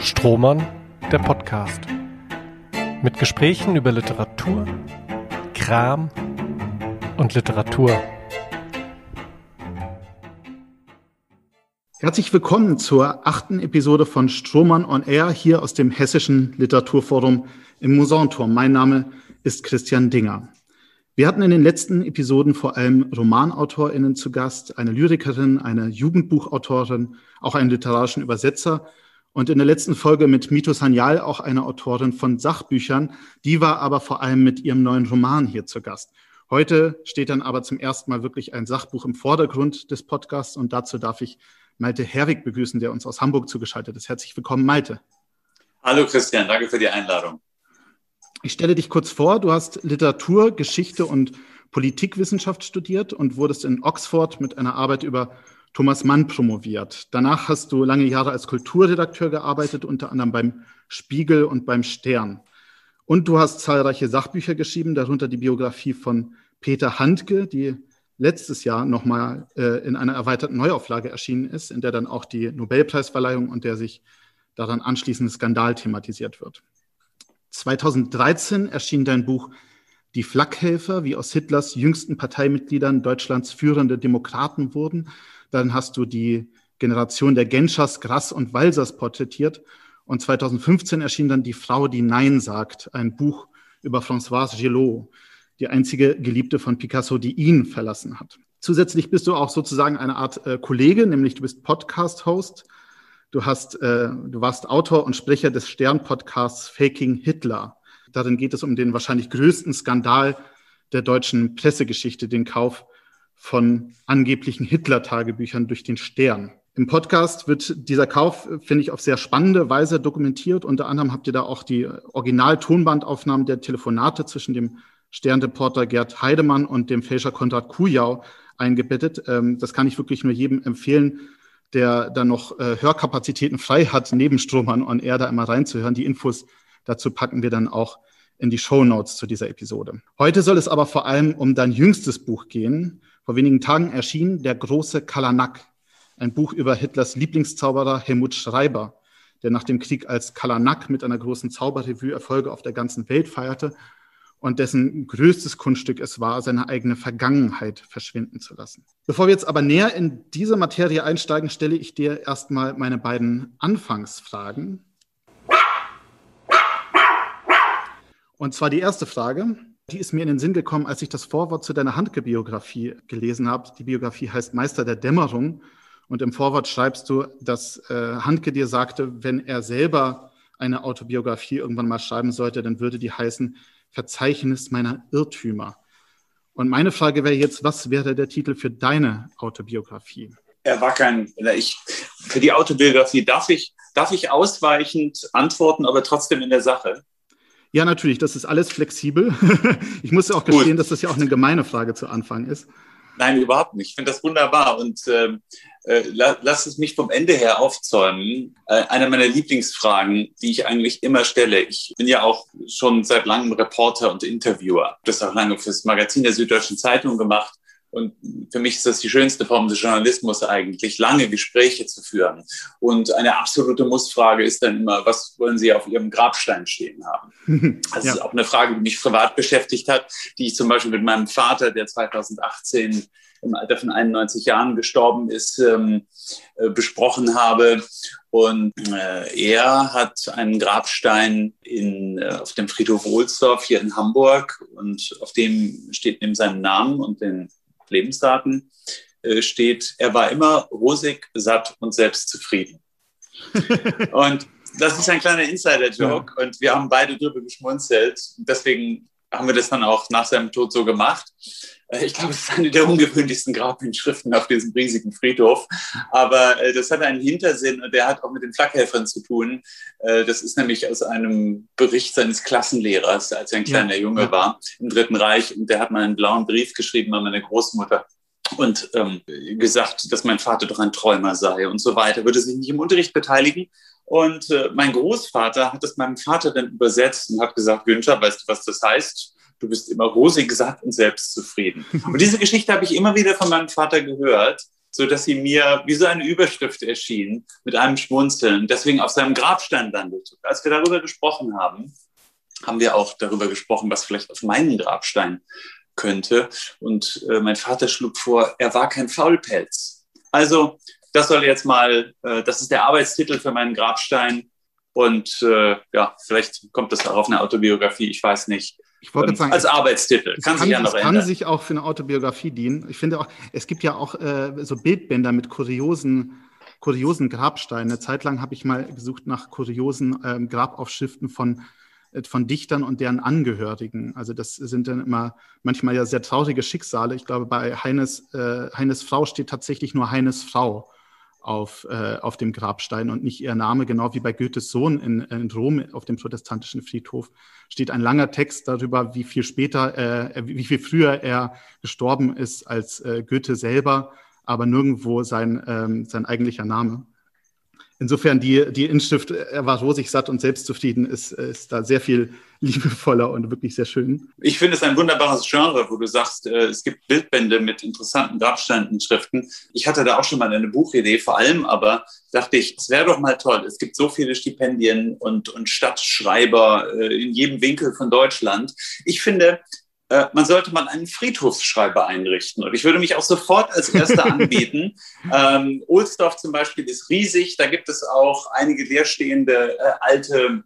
Strohmann, der Podcast. Mit Gesprächen über Literatur, Kram und Literatur. Herzlich willkommen zur achten Episode von Strohmann on Air hier aus dem Hessischen Literaturforum im Musanturm. Mein Name ist Christian Dinger. Wir hatten in den letzten Episoden vor allem RomanautorInnen zu Gast, eine Lyrikerin, eine Jugendbuchautorin, auch einen literarischen Übersetzer und in der letzten Folge mit Mito Sanyal auch eine Autorin von Sachbüchern. Die war aber vor allem mit ihrem neuen Roman hier zu Gast. Heute steht dann aber zum ersten Mal wirklich ein Sachbuch im Vordergrund des Podcasts und dazu darf ich Malte Herwig begrüßen, der uns aus Hamburg zugeschaltet ist. Herzlich willkommen, Malte. Hallo Christian, danke für die Einladung. Ich stelle dich kurz vor, du hast Literatur, Geschichte und Politikwissenschaft studiert und wurdest in Oxford mit einer Arbeit über Thomas Mann promoviert. Danach hast du lange Jahre als Kulturredakteur gearbeitet, unter anderem beim Spiegel und beim Stern. Und du hast zahlreiche Sachbücher geschrieben, darunter die Biografie von Peter Handke, die letztes Jahr nochmal äh, in einer erweiterten Neuauflage erschienen ist, in der dann auch die Nobelpreisverleihung und der sich daran anschließende Skandal thematisiert wird. 2013 erschien dein Buch Die Flakhelfer, wie aus Hitlers jüngsten Parteimitgliedern Deutschlands führende Demokraten wurden. Dann hast du die Generation der Genschers, Grass und Walsers porträtiert. Und 2015 erschien dann Die Frau, die Nein sagt, ein Buch über Françoise Gillot, die einzige Geliebte von Picasso, die ihn verlassen hat. Zusätzlich bist du auch sozusagen eine Art äh, Kollege, nämlich du bist Podcast-Host. Du hast, äh, du warst Autor und Sprecher des Stern-Podcasts Faking Hitler. Darin geht es um den wahrscheinlich größten Skandal der deutschen Pressegeschichte, den Kauf von angeblichen Hitler-Tagebüchern durch den Stern. Im Podcast wird dieser Kauf, finde ich, auf sehr spannende Weise dokumentiert. Unter anderem habt ihr da auch die Original-Tonbandaufnahmen der Telefonate zwischen dem Sternreporter Gerd Heidemann und dem Fälscher Konrad Kujau eingebettet. Ähm, das kann ich wirklich nur jedem empfehlen, der da noch äh, Hörkapazitäten frei hat, neben Strohmann und er da immer reinzuhören. Die Infos dazu packen wir dann auch in die Show Notes zu dieser Episode. Heute soll es aber vor allem um dein jüngstes Buch gehen, vor wenigen Tagen erschien Der große Kalanak, ein Buch über Hitlers Lieblingszauberer Helmut Schreiber, der nach dem Krieg als Kalanak mit einer großen Zauberrevue Erfolge auf der ganzen Welt feierte und dessen größtes Kunststück es war, seine eigene Vergangenheit verschwinden zu lassen. Bevor wir jetzt aber näher in diese Materie einsteigen, stelle ich dir erstmal meine beiden Anfangsfragen. Und zwar die erste Frage. Die ist mir in den Sinn gekommen, als ich das Vorwort zu deiner Handke-Biografie gelesen habe. Die Biografie heißt Meister der Dämmerung. Und im Vorwort schreibst du, dass äh, Handke dir sagte, wenn er selber eine Autobiografie irgendwann mal schreiben sollte, dann würde die heißen Verzeichnis meiner Irrtümer. Und meine Frage wäre jetzt, was wäre der Titel für deine Autobiografie? Er war kein, ich, für die Autobiografie darf ich, darf ich ausweichend antworten, aber trotzdem in der Sache. Ja, natürlich, das ist alles flexibel. ich muss ja auch gestehen, Gut. dass das ja auch eine gemeine Frage zu Anfang ist. Nein, überhaupt nicht. Ich finde das wunderbar und ähm, äh, lass es mich vom Ende her aufzäumen. Äh, eine meiner Lieblingsfragen, die ich eigentlich immer stelle. Ich bin ja auch schon seit langem Reporter und Interviewer. Das auch lange fürs Magazin der Süddeutschen Zeitung gemacht und für mich ist das die schönste Form des Journalismus eigentlich, lange Gespräche zu führen. Und eine absolute Mussfrage ist dann immer, was wollen Sie auf Ihrem Grabstein stehen haben? Das ja. ist auch eine Frage, die mich privat beschäftigt hat, die ich zum Beispiel mit meinem Vater, der 2018 im Alter von 91 Jahren gestorben ist, ähm, äh, besprochen habe. Und äh, er hat einen Grabstein in, äh, auf dem Friedhof Ohlsdorf hier in Hamburg und auf dem steht neben seinem Namen und den Lebensdaten äh, steht, er war immer rosig, satt und selbstzufrieden. und das ist ein kleiner Insider-Joke ja. und wir haben beide drüber geschmunzelt. Deswegen haben wir das dann auch nach seinem Tod so gemacht. Äh, ich glaube, es ist eine der ungewöhnlichsten Grabinschriften auf diesem riesigen Friedhof. Aber äh, das hat einen Hintersinn und der hat auch mit den Flakhelfern zu tun. Äh, das ist nämlich aus einem Bericht seines Klassenlehrers, als er ein kleiner ja. Junge war im Dritten Reich. Und der hat mal einen blauen Brief geschrieben an meine Großmutter und ähm, gesagt, dass mein Vater doch ein Träumer sei und so weiter, würde sich nicht im Unterricht beteiligen. Und äh, mein Großvater hat es meinem Vater dann übersetzt und hat gesagt, Günther, weißt du, was das heißt? du bist immer rosig satt und selbstzufrieden. Und diese Geschichte habe ich immer wieder von meinem Vater gehört, so dass sie mir wie so eine Überschrift erschien mit einem Schmunzeln, deswegen auf seinem Grabstein landete. Als wir darüber gesprochen haben, haben wir auch darüber gesprochen, was vielleicht auf meinen Grabstein könnte. Und äh, mein Vater schlug vor, er war kein Faulpelz. Also das soll jetzt mal, äh, das ist der Arbeitstitel für meinen Grabstein. Und äh, ja, vielleicht kommt das auch auf eine Autobiografie, ich weiß nicht. Ich wollte ähm, sagen, als Arbeitstitel. Kann, kann sich ja noch ändern. kann sich auch für eine Autobiografie dienen. Ich finde auch, es gibt ja auch äh, so Bildbänder mit kuriosen, kuriosen Grabsteinen. Eine Zeit lang habe ich mal gesucht nach kuriosen ähm, Grabaufschriften von äh, von Dichtern und deren Angehörigen. Also das sind dann immer manchmal ja sehr traurige Schicksale. Ich glaube, bei Heines, äh, Heines Frau steht tatsächlich nur Heines Frau auf, äh, auf dem Grabstein und nicht ihr Name, genau wie bei Goethes Sohn in, in Rom auf dem protestantischen Friedhof steht ein langer Text darüber, wie viel später, äh, wie viel früher er gestorben ist als äh, Goethe selber, aber nirgendwo sein, ähm, sein eigentlicher Name. Insofern die, die Inschrift, er war rosig satt und selbstzufrieden, ist, ist da sehr viel liebevoller und wirklich sehr schön. Ich finde es ein wunderbares Genre, wo du sagst, äh, es gibt Bildbände mit interessanten Grabsteininschriften. Ich hatte da auch schon mal eine Buchidee, vor allem aber dachte ich, es wäre doch mal toll. Es gibt so viele Stipendien und, und Stadtschreiber äh, in jedem Winkel von Deutschland. Ich finde, äh, man sollte mal einen Friedhofsschreiber einrichten. Und ich würde mich auch sofort als Erster anbieten. ähm, Ohlsdorf zum Beispiel ist riesig. Da gibt es auch einige leerstehende äh, alte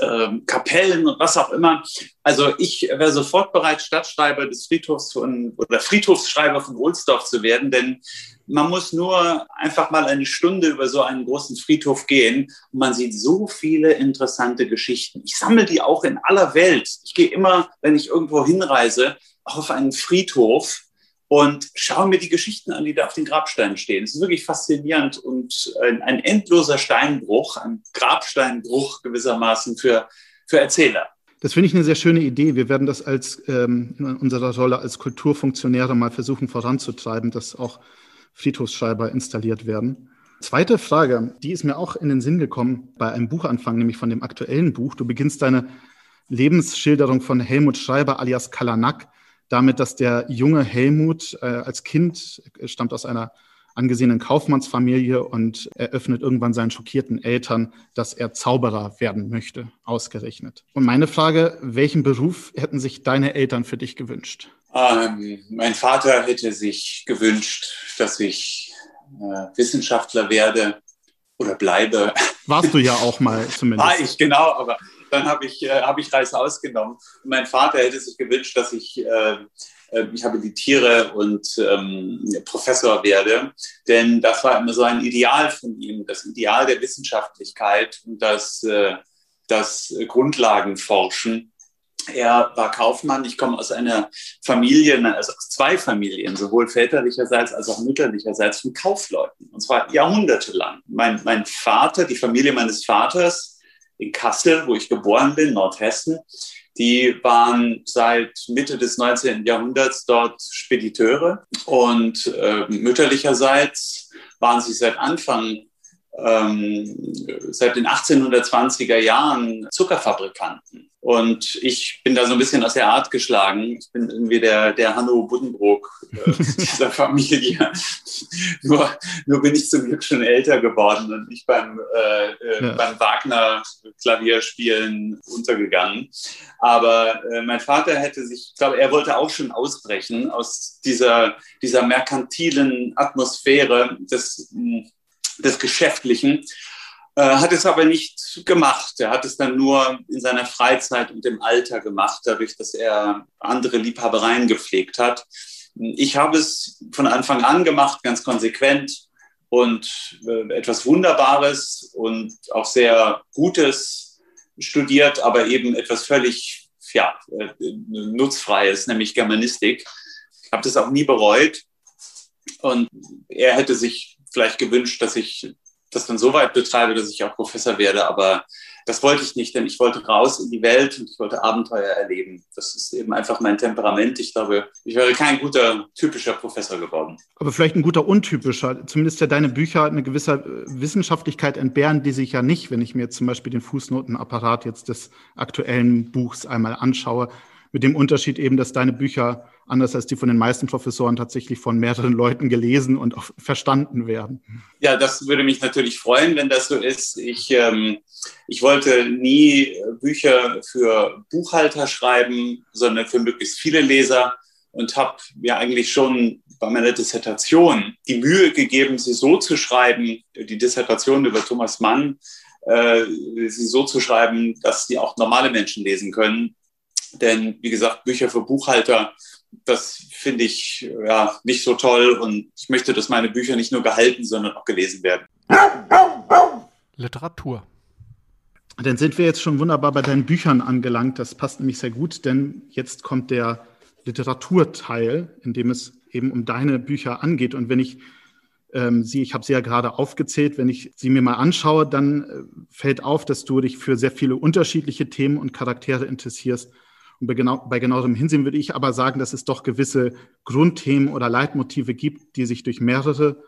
ähm, Kapellen und was auch immer. Also ich wäre sofort bereit, Stadtschreiber des Friedhofs von, oder Friedhofsschreiber von Ohlsdorf zu werden, denn man muss nur einfach mal eine Stunde über so einen großen Friedhof gehen und man sieht so viele interessante Geschichten. Ich sammle die auch in aller Welt. Ich gehe immer, wenn ich irgendwo hinreise, auf einen Friedhof und schaue mir die Geschichten an, die da auf den Grabsteinen stehen. Es ist wirklich faszinierend und ein, ein endloser Steinbruch, ein Grabsteinbruch gewissermaßen für, für Erzähler. Das finde ich eine sehr schöne Idee. Wir werden das als ähm, in unserer Rolle als Kulturfunktionäre mal versuchen voranzutreiben, dass auch Friedhofsschreiber installiert werden. Zweite Frage, die ist mir auch in den Sinn gekommen bei einem Buchanfang, nämlich von dem aktuellen Buch. Du beginnst deine Lebensschilderung von Helmut Schreiber alias Kalanak damit, dass der junge Helmut äh, als Kind äh, stammt aus einer angesehenen Kaufmannsfamilie und eröffnet irgendwann seinen schockierten Eltern, dass er Zauberer werden möchte, ausgerechnet. Und meine Frage, welchen Beruf hätten sich deine Eltern für dich gewünscht? Ähm, mein Vater hätte sich gewünscht, dass ich äh, Wissenschaftler werde oder bleibe. Warst du ja auch mal zumindest. War ich, genau, aber dann habe ich, äh, hab ich Reis ausgenommen. Und mein Vater hätte sich gewünscht, dass ich äh, äh, mich habilitiere und ähm, Professor werde. Denn das war immer so ein Ideal von ihm, das Ideal der Wissenschaftlichkeit und das, äh, das Grundlagenforschen. Er war Kaufmann. Ich komme aus einer Familie, also aus zwei Familien, sowohl väterlicherseits als auch mütterlicherseits von Kaufleuten. Und zwar jahrhundertelang. Mein, mein Vater, die Familie meines Vaters, in Kassel, wo ich geboren bin, Nordhessen. Die waren seit Mitte des 19. Jahrhunderts dort Spediteure und äh, mütterlicherseits waren sie seit Anfang, ähm, seit den 1820er Jahren Zuckerfabrikanten. Und ich bin da so ein bisschen aus der Art geschlagen. Ich bin irgendwie der, der Hanno Buddenbrook äh, dieser Familie. nur, nur bin ich zum Glück schon älter geworden und nicht beim, äh, äh, ja. beim Wagner-Klavierspielen untergegangen. Aber äh, mein Vater hätte sich, ich glaube, er wollte auch schon ausbrechen aus dieser, dieser merkantilen Atmosphäre des, des Geschäftlichen äh, hat es aber nicht gemacht. Er hat es dann nur in seiner Freizeit und im Alter gemacht, dadurch, dass er andere Liebhabereien gepflegt hat. Ich habe es von Anfang an gemacht, ganz konsequent und äh, etwas Wunderbares und auch sehr Gutes studiert, aber eben etwas völlig ja, äh, Nutzfreies, nämlich Germanistik. Ich habe das auch nie bereut. Und er hätte sich vielleicht gewünscht, dass ich das dann so weit betreibe, dass ich auch Professor werde. Aber das wollte ich nicht, denn ich wollte raus in die Welt und ich wollte Abenteuer erleben. Das ist eben einfach mein Temperament. Ich glaube, ich wäre kein guter, typischer Professor geworden. Aber vielleicht ein guter, untypischer. Zumindest ja deine Bücher eine gewisse äh, Wissenschaftlichkeit entbehren, die sich ja nicht, wenn ich mir zum Beispiel den Fußnotenapparat jetzt des aktuellen Buchs einmal anschaue, Mit dem Unterschied eben, dass deine Bücher, anders als die von den meisten Professoren, tatsächlich von mehreren Leuten gelesen und auch verstanden werden. Ja, das würde mich natürlich freuen, wenn das so ist. Ich, ähm, ich wollte nie Bücher für Buchhalter schreiben, sondern für möglichst viele Leser und habe mir eigentlich schon bei meiner Dissertation die Mühe gegeben, sie so zu schreiben, die Dissertation über Thomas Mann, äh, sie so zu schreiben, dass sie auch normale Menschen lesen können. Denn, wie gesagt, Bücher für Buchhalter, das finde ich ja nicht so toll und ich möchte, dass meine Bücher nicht nur gehalten, sondern auch gelesen werden. Literatur. Dann sind wir jetzt schon wunderbar bei deinen Büchern angelangt. Das passt nämlich sehr gut, denn jetzt kommt der Literaturteil, in dem es eben um deine Bücher angeht. Und wenn ich ähm, sie, ich habe sie ja gerade aufgezählt, wenn ich sie mir mal anschaue, dann äh, fällt auf, dass du dich für sehr viele unterschiedliche Themen und Charaktere interessierst. Und bei, genau, bei genauerem Hinsehen würde ich aber sagen, dass es doch gewisse Grundthemen oder Leitmotive gibt, die sich durch mehrere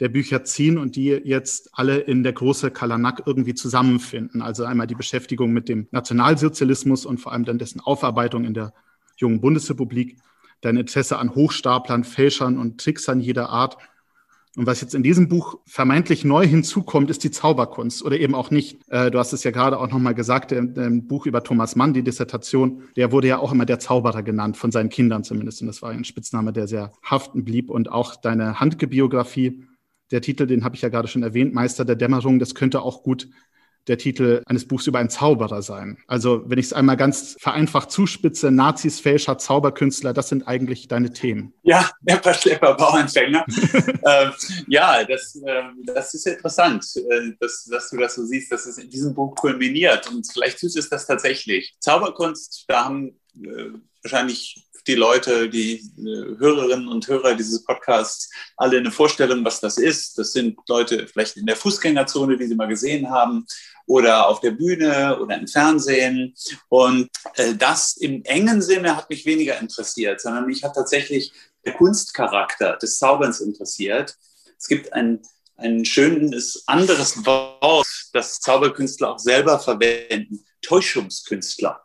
der Bücher ziehen und die jetzt alle in der große Kalanak irgendwie zusammenfinden. Also einmal die Beschäftigung mit dem Nationalsozialismus und vor allem dann dessen Aufarbeitung in der jungen Bundesrepublik, dein Interesse an Hochstaplern, Fälschern und Tricksern jeder Art. Und was jetzt in diesem Buch vermeintlich neu hinzukommt, ist die Zauberkunst oder eben auch nicht. Äh, du hast es ja gerade auch nochmal gesagt, im Buch über Thomas Mann, die Dissertation, der wurde ja auch immer der Zauberer genannt, von seinen Kindern zumindest. Und das war ein Spitzname, der sehr haften blieb. Und auch deine Handgebiografie, der Titel, den habe ich ja gerade schon erwähnt, Meister der Dämmerung, das könnte auch gut der Titel eines Buchs über einen Zauberer sein. Also wenn ich es einmal ganz vereinfacht zuspitze, Nazis, Fälscher, Zauberkünstler, das sind eigentlich deine Themen. Ja, Nepper, Schlepper, Bauernfänger. ähm, ja, das, äh, das ist interessant, äh, dass, dass, du das so siehst, dass es in diesem Buch kulminiert. Und vielleicht tust es das tatsächlich. Zauberkunst, da haben äh, wahrscheinlich die Leute, die äh, Hörerinnen und Hörer dieses Podcasts alle eine Vorstellung, was das ist. Das sind Leute vielleicht in der Fußgängerzone, die sie mal gesehen haben, oder auf der Bühne oder im Fernsehen. Und äh, das im engen Sinne hat mich weniger interessiert, sondern mich hat tatsächlich der Kunstcharakter des Zauberns interessiert. Es gibt ein, ein schönes anderes Wort, das Zauberkünstler auch selber verwenden, Täuschungskünstler.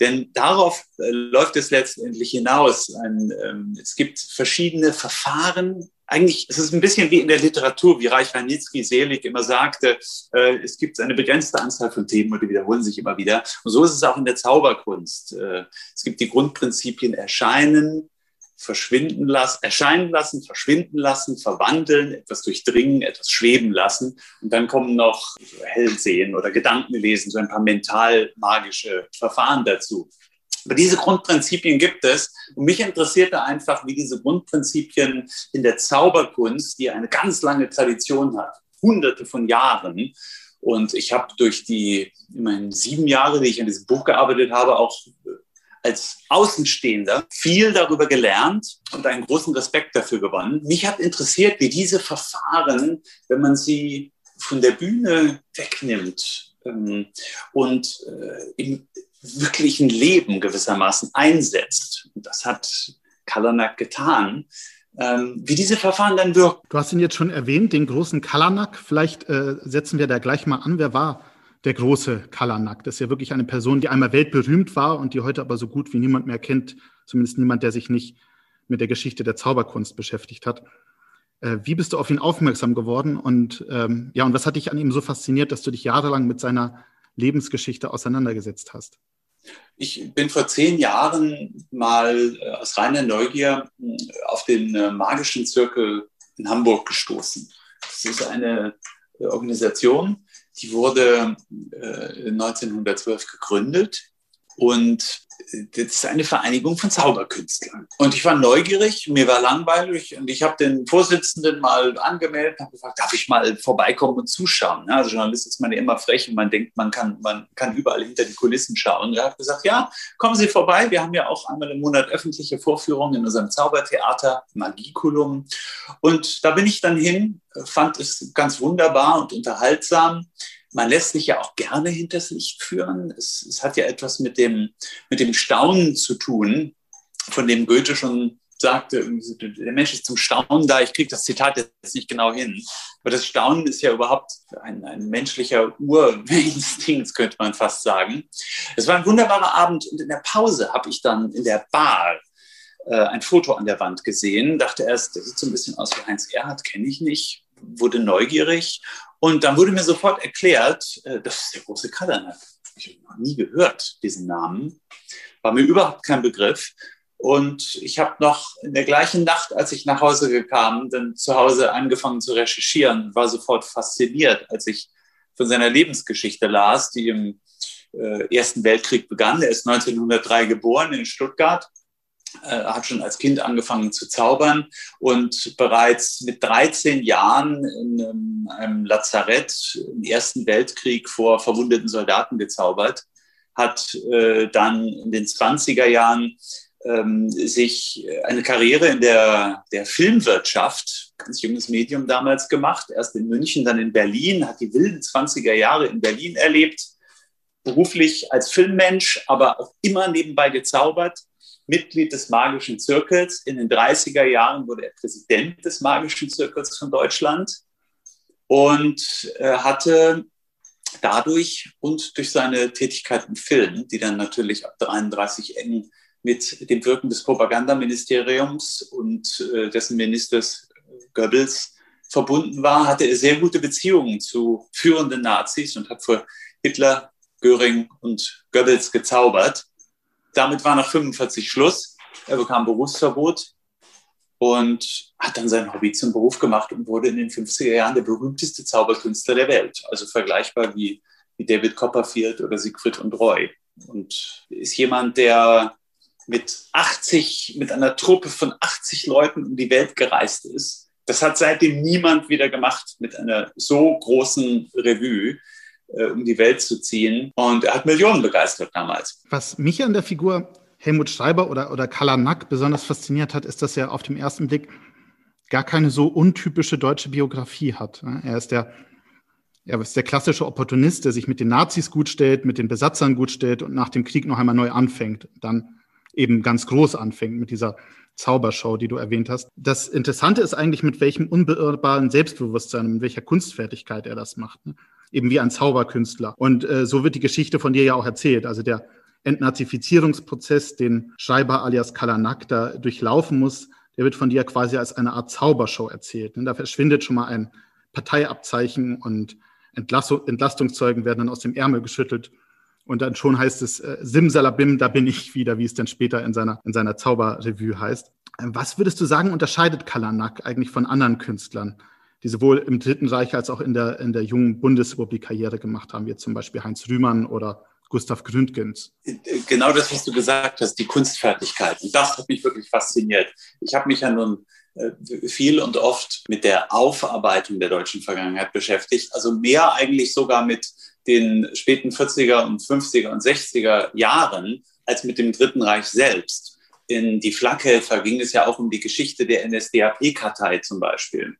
Denn darauf äh, läuft es letztendlich hinaus. Ähm, es gibt verschiedene Verfahren. Eigentlich ist es ein bisschen wie in der Literatur, wie Reich Ranitzky selig immer sagte, äh, es gibt eine begrenzte Anzahl von Themen und die wiederholen sich immer wieder. Und so ist es auch in der Zauberkunst. Äh, es gibt die Grundprinzipien Erscheinen, verschwinden lassen, erscheinen lassen, verschwinden lassen, verwandeln, etwas durchdringen, etwas schweben lassen. Und dann kommen noch Hellsehen oder Gedankenlesen, so ein paar mental-magische Verfahren dazu. Aber diese Grundprinzipien gibt es. Und mich interessierte einfach, wie diese Grundprinzipien in der Zauberkunst, die eine ganz lange Tradition hat, hunderte von Jahren, und ich habe durch die immerhin sieben Jahre, die ich an diesem Buch gearbeitet habe, auch als Außenstehender viel darüber gelernt und einen großen Respekt dafür gewonnen. Mich hat interessiert, wie diese Verfahren, wenn man sie von der Bühne wegnimmt ähm, und äh, im wirklichen Leben gewissermaßen einsetzt. Und das hat Kalanak getan. Ähm, wie diese Verfahren dann wirken. Du hast ihn jetzt schon erwähnt, den großen Kalanak. Vielleicht äh, setzen wir da gleich mal an. Wer war der große Kalanak. Das ist ja wirklich eine Person, die einmal weltberühmt war und die heute aber so gut wie niemand mehr kennt, zumindest niemand, der sich nicht mit der Geschichte der Zauberkunst beschäftigt hat. Äh, wie bist du auf ihn aufmerksam geworden und ähm, ja, und was hat dich an ihm so fasziniert, dass du dich jahrelang mit seiner Lebensgeschichte auseinandergesetzt hast? Ich bin vor zehn Jahren mal äh, aus reiner Neugier äh, auf den äh, magischen Zirkel in Hamburg gestoßen. Das ist eine Organisation, die wurde äh, 1912 gegründet und das ist eine Vereinigung von Zauberkünstlern. Und ich war neugierig, mir war langweilig und ich habe den Vorsitzenden mal angemeldet und habe gefragt, darf ich mal vorbeikommen und zuschauen? Also Journalist ist man ja immer frech und man denkt, man kann, man kann überall hinter die Kulissen schauen. Und er hat gesagt, ja, kommen Sie vorbei. Wir haben ja auch einmal im Monat öffentliche Vorführungen in unserem Zaubertheater Magiculum. Und da bin ich dann hin, fand es ganz wunderbar und unterhaltsam man lässt sich ja auch gerne hinters Licht führen. Es, es, hat ja etwas mit dem, mit dem Staunen zu tun, von dem Goethe schon sagte, der Mensch ist zum Staunen da. Ich kriege das Zitat jetzt nicht genau hin. Aber das Staunen ist ja überhaupt ein, ein menschlicher Urinstinkt, könnte man fast sagen. Es war ein wunderbarer Abend und in der Pause habe ich dann in der Bar äh, ein Foto an der Wand gesehen. Dachte erst, das sieht so ein bisschen aus wie Heinz Erhardt, kenne ich nicht. Wurde neugierig. Und dann wurde mir sofort erklärt, äh, das ist der große Kadanak. Ich habe noch nie gehört, diesen Namen. War mir überhaupt kein Begriff. Und ich habe noch in der gleichen Nacht, als ich nach Hause kam, dann zu Hause angefangen zu recherchieren, war sofort fasziniert, als ich von seiner Lebensgeschichte las, die im äh, Ersten Weltkrieg begann. Er ist 1903 geboren in Stuttgart, äh, hat schon als Kind angefangen zu zaubern und bereits mit 13 Jahren in einem, einem Lazarett im Ersten Weltkrieg vor verwundeten Soldaten gezaubert, hat äh, dann in den 20er Jahren ähm, sich eine Karriere in der, der Filmwirtschaft, ganz junges Medium damals gemacht, erst in München, dann in Berlin, hat die wilden 20er Jahre in Berlin erlebt, beruflich als Filmmensch, aber auch immer nebenbei gezaubert, Mitglied des Magischen Zirkels. In den 30er Jahren wurde er Präsident des Magischen Zirkels von Deutschland und äh, hatte dadurch und durch seine Tätigkeit im Film, die dann natürlich ab 33 eng mit dem Wirken des Propagandaministeriums und äh, dessen Ministers Goebbels verbunden war, hatte er sehr gute Beziehungen zu führenden Nazis und hat vor Hitler, Göring und Goebbels gezaubert. Damit war nach 45 Schluss. Er bekam Berufsverbot und hat dann sein Hobby zum Beruf gemacht und wurde in den 50er Jahren der berühmteste Zauberkünstler der Welt. Also vergleichbar wie, wie David Copperfield oder Siegfried und Roy. Und ist jemand, der mit 80, mit einer Truppe von 80 Leuten um die Welt gereist ist. Das hat seitdem niemand wieder gemacht, mit einer so großen Revue äh, um die Welt zu ziehen. Und er hat Millionen begeistert damals. Was mich an der Figur Helmut Schreiber oder, oder Kalanak besonders fasziniert hat, ist, dass er auf dem ersten Blick gar keine so untypische deutsche Biografie hat. Er ist der, er ist der klassische Opportunist, der sich mit den Nazis gut stellt, mit den Besatzern gut stellt und nach dem Krieg noch einmal neu anfängt. Dann eben ganz groß anfängt mit dieser Zaubershow, die du erwähnt hast. Das Interessante ist eigentlich, mit welchem unbeirrbaren Selbstbewusstsein, mit welcher Kunstfertigkeit er das macht. Eben wie ein Zauberkünstler. Und äh, so wird die Geschichte von dir ja auch erzählt. Also der Entnazifizierungsprozess, den Schreiber alias Kalanak da durchlaufen muss, der wird von dir quasi als eine Art Zaubershow erzählt. Ne? Da verschwindet schon mal ein Parteiabzeichen und Entlastungszeugen werden dann aus dem Ärmel geschüttelt. Und dann schon heißt es äh, Simsalabim, da bin ich wieder, wie es dann später in seiner, in seiner Zauberrevue heißt. Was würdest du sagen, unterscheidet Kalanak eigentlich von anderen Künstlern, die sowohl im Dritten Reich als auch in der, in der jungen Bundesrepublik Karriere gemacht haben, wie zum Beispiel Heinz Rühmann oder Gustav Gründgens? Genau das, was du gesagt hast, die Kunstfertigkeit. Und das hat mich wirklich fasziniert. Ich habe mich ja nun äh, viel und oft mit der Aufarbeitung der deutschen Vergangenheit beschäftigt. Also mehr eigentlich sogar mit den späten 40er und 50er und 60er Jahren als mit dem Dritten Reich selbst. In die Flakhelfer ging es ja auch um die Geschichte der NSDAP-Kartei zum Beispiel.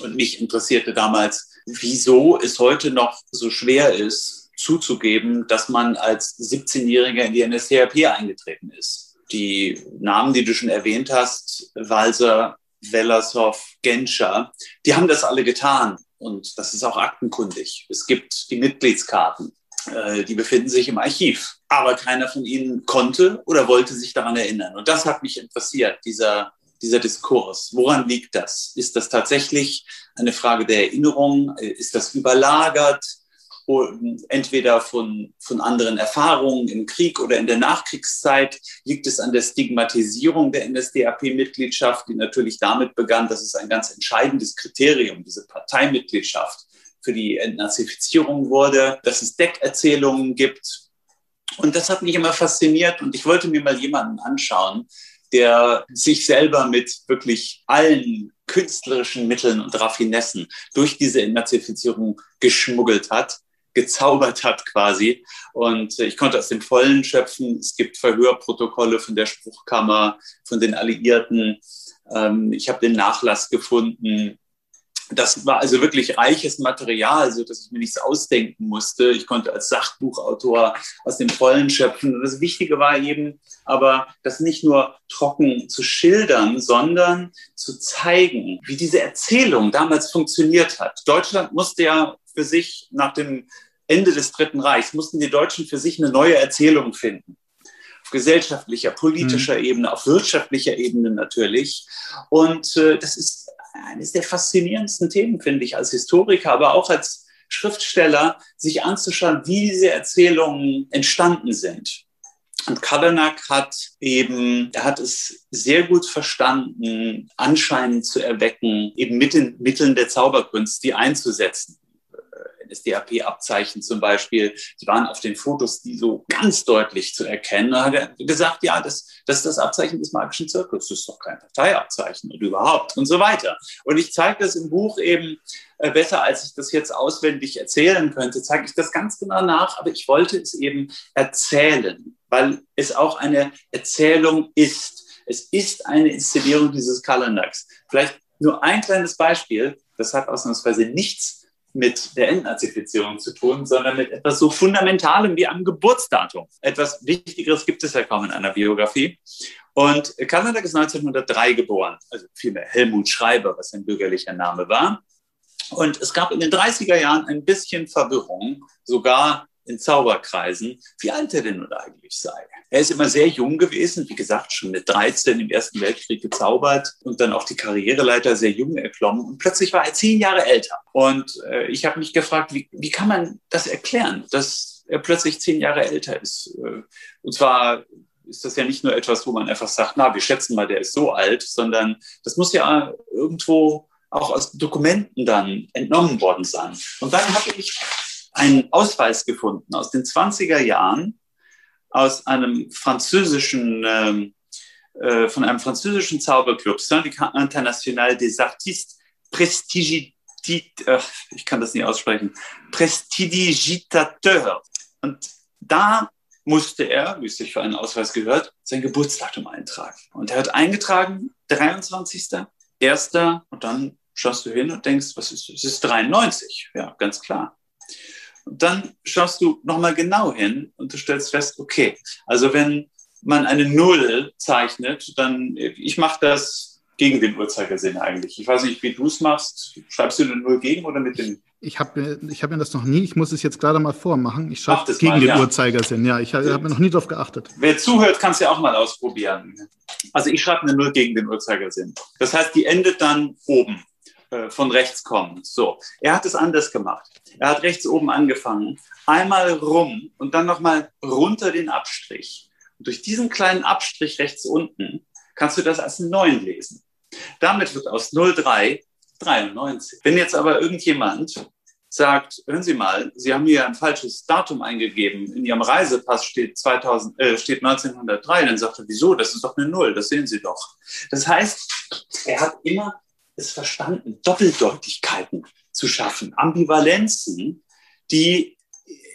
Und mich interessierte damals, wieso es heute noch so schwer ist, zuzugeben, dass man als 17-Jähriger in die NSDAP eingetreten ist. Die Namen, die du schon erwähnt hast, Walser, Wellershoff, Genscher, die haben das alle getan. Und das ist auch aktenkundig. Es gibt die Mitgliedskarten, äh, die befinden sich im Archiv. Aber keiner von ihnen konnte oder wollte sich daran erinnern. Und das hat mich interessiert, dieser, dieser Diskurs. Woran liegt das? Ist das tatsächlich eine Frage der Erinnerung? Ist das überlagert? entweder von, von anderen Erfahrungen im Krieg oder in der Nachkriegszeit? Liegt es an der Stigmatisierung der NSDAP-Mitgliedschaft, die natürlich damit begann, dass es ein ganz entscheidendes Kriterium, diese Parteimitgliedschaft für die Entnazifizierung wurde, dass es Deckerzählungen gibt. Und das hat mich immer fasziniert und ich wollte mir mal jemanden anschauen, der sich selber mit wirklich allen künstlerischen Mitteln und Raffinessen durch diese Entnazifizierung geschmuggelt hat gezaubert hat quasi. Und ich konnte aus dem Vollen schöpfen. Es gibt Verhörprotokolle von der Spruchkammer, von den Alliierten. Ähm, ich habe den Nachlass gefunden das war also wirklich reiches Material, so dass ich mir nichts ausdenken musste. Ich konnte als Sachbuchautor aus dem Vollen schöpfen. Und das Wichtige war eben, aber das nicht nur trocken zu schildern, sondern zu zeigen, wie diese Erzählung damals funktioniert hat. Deutschland musste ja für sich nach dem Ende des Dritten Reichs, mussten die Deutschen für sich eine neue Erzählung finden auf gesellschaftlicher, politischer mhm. Ebene, auf wirtschaftlicher Ebene natürlich. Und äh, das ist eines der faszinierendsten Themen, finde ich, als Historiker, aber auch als Schriftsteller, sich anzuschauen, wie diese Erzählungen entstanden sind. Und Kadernack hat eben, er hat es sehr gut verstanden, Anschein zu erwecken, eben mit den Mitteln der Zauberkunst, die einzusetzen. NSDAP-Abzeichen zum Beispiel, die waren auf den Fotos, die so ganz deutlich zu erkennen. Da hat er gesagt, ja, das, das ist das Abzeichen des magischen Zirkels, das ist doch kein Parteiabzeichen und überhaupt und so weiter. Und ich zeige das im Buch eben äh, besser, als ich das jetzt auswendig erzählen könnte, zeige ich das ganz genau nach, aber ich wollte es eben erzählen, weil es auch eine Erzählung ist. Es ist eine Inszenierung dieses Kalenders. Vielleicht nur ein kleines Beispiel, das hat ausnahmsweise nichts mit der Entnazifizierung zu tun, sondern mit etwas so Fundamentalem wie einem Geburtsdatum. Etwas Wichtigeres gibt es ja kaum in einer Biografie. Und Kasadak ist 1903 geboren, also vielmehr Helmut Schreiber, was sein bürgerlicher Name war. Und es gab in den 30er Jahren ein bisschen Verwirrung, sogar in Zauberkreisen, wie alt er denn nun eigentlich sei. Er ist immer sehr jung gewesen, wie gesagt, schon mit 13 im Ersten Weltkrieg gezaubert und dann auch die Karriereleiter sehr jung erklommen. Und plötzlich war er zehn Jahre älter. Und äh, ich habe mich gefragt, wie, wie kann man das erklären, dass er plötzlich zehn Jahre älter ist? Äh, und zwar ist das ja nicht nur etwas, wo man einfach sagt, na, wir schätzen mal, der ist so alt, sondern das muss ja irgendwo auch aus Dokumenten dann entnommen worden sein. Und dann habe ich einen Ausweis gefunden aus den 20er Jahren aus einem französischen, ähm, äh, von einem französischen Zauberclub, Syndicat International des Artistes Prestigitit, äh, ich kann das nicht aussprechen, Prestidigitateur. Und da musste er, wie es sich für einen Ausweis gehört, sein Geburtsdatum eintragen. Und er hat eingetragen, 23. 1. und dann schaust du hin und denkst, was ist, es ist 93. Ja, ganz klar. Und dann schaust du nochmal genau hin und du stellst fest, okay, also wenn man eine Null zeichnet, dann, ich mache das gegen den Uhrzeigersinn eigentlich. Ich weiß nicht, wie du es machst. Schreibst du eine Null gegen oder mit dem? Ich habe ich hab mir das noch nie, ich muss es jetzt gerade mal vormachen. Ich schreibe gegen mal, den ja. Uhrzeigersinn. Ja, ich habe hab mir noch nie darauf geachtet. Wer zuhört, kann es ja auch mal ausprobieren. Also ich schreibe eine Null gegen den Uhrzeigersinn. Das heißt, die endet dann oben. Äh, von rechts kommen. So, er hat es anders gemacht. Er hat rechts oben angefangen, einmal rum und dann nochmal runter den Abstrich. Und durch diesen kleinen Abstrich rechts unten kannst du das als 9 lesen. Damit wird aus 03 93. Wenn jetzt aber irgendjemand sagt, hören Sie mal, Sie haben hier ein falsches Datum eingegeben, in Ihrem Reisepass steht, 2000, äh, steht 1903, dann sagt er, wieso, das ist doch eine Null, das sehen Sie doch. Das heißt, er hat immer es verstanden, Doppeldeutigkeiten zu schaffen, Ambivalenzen, die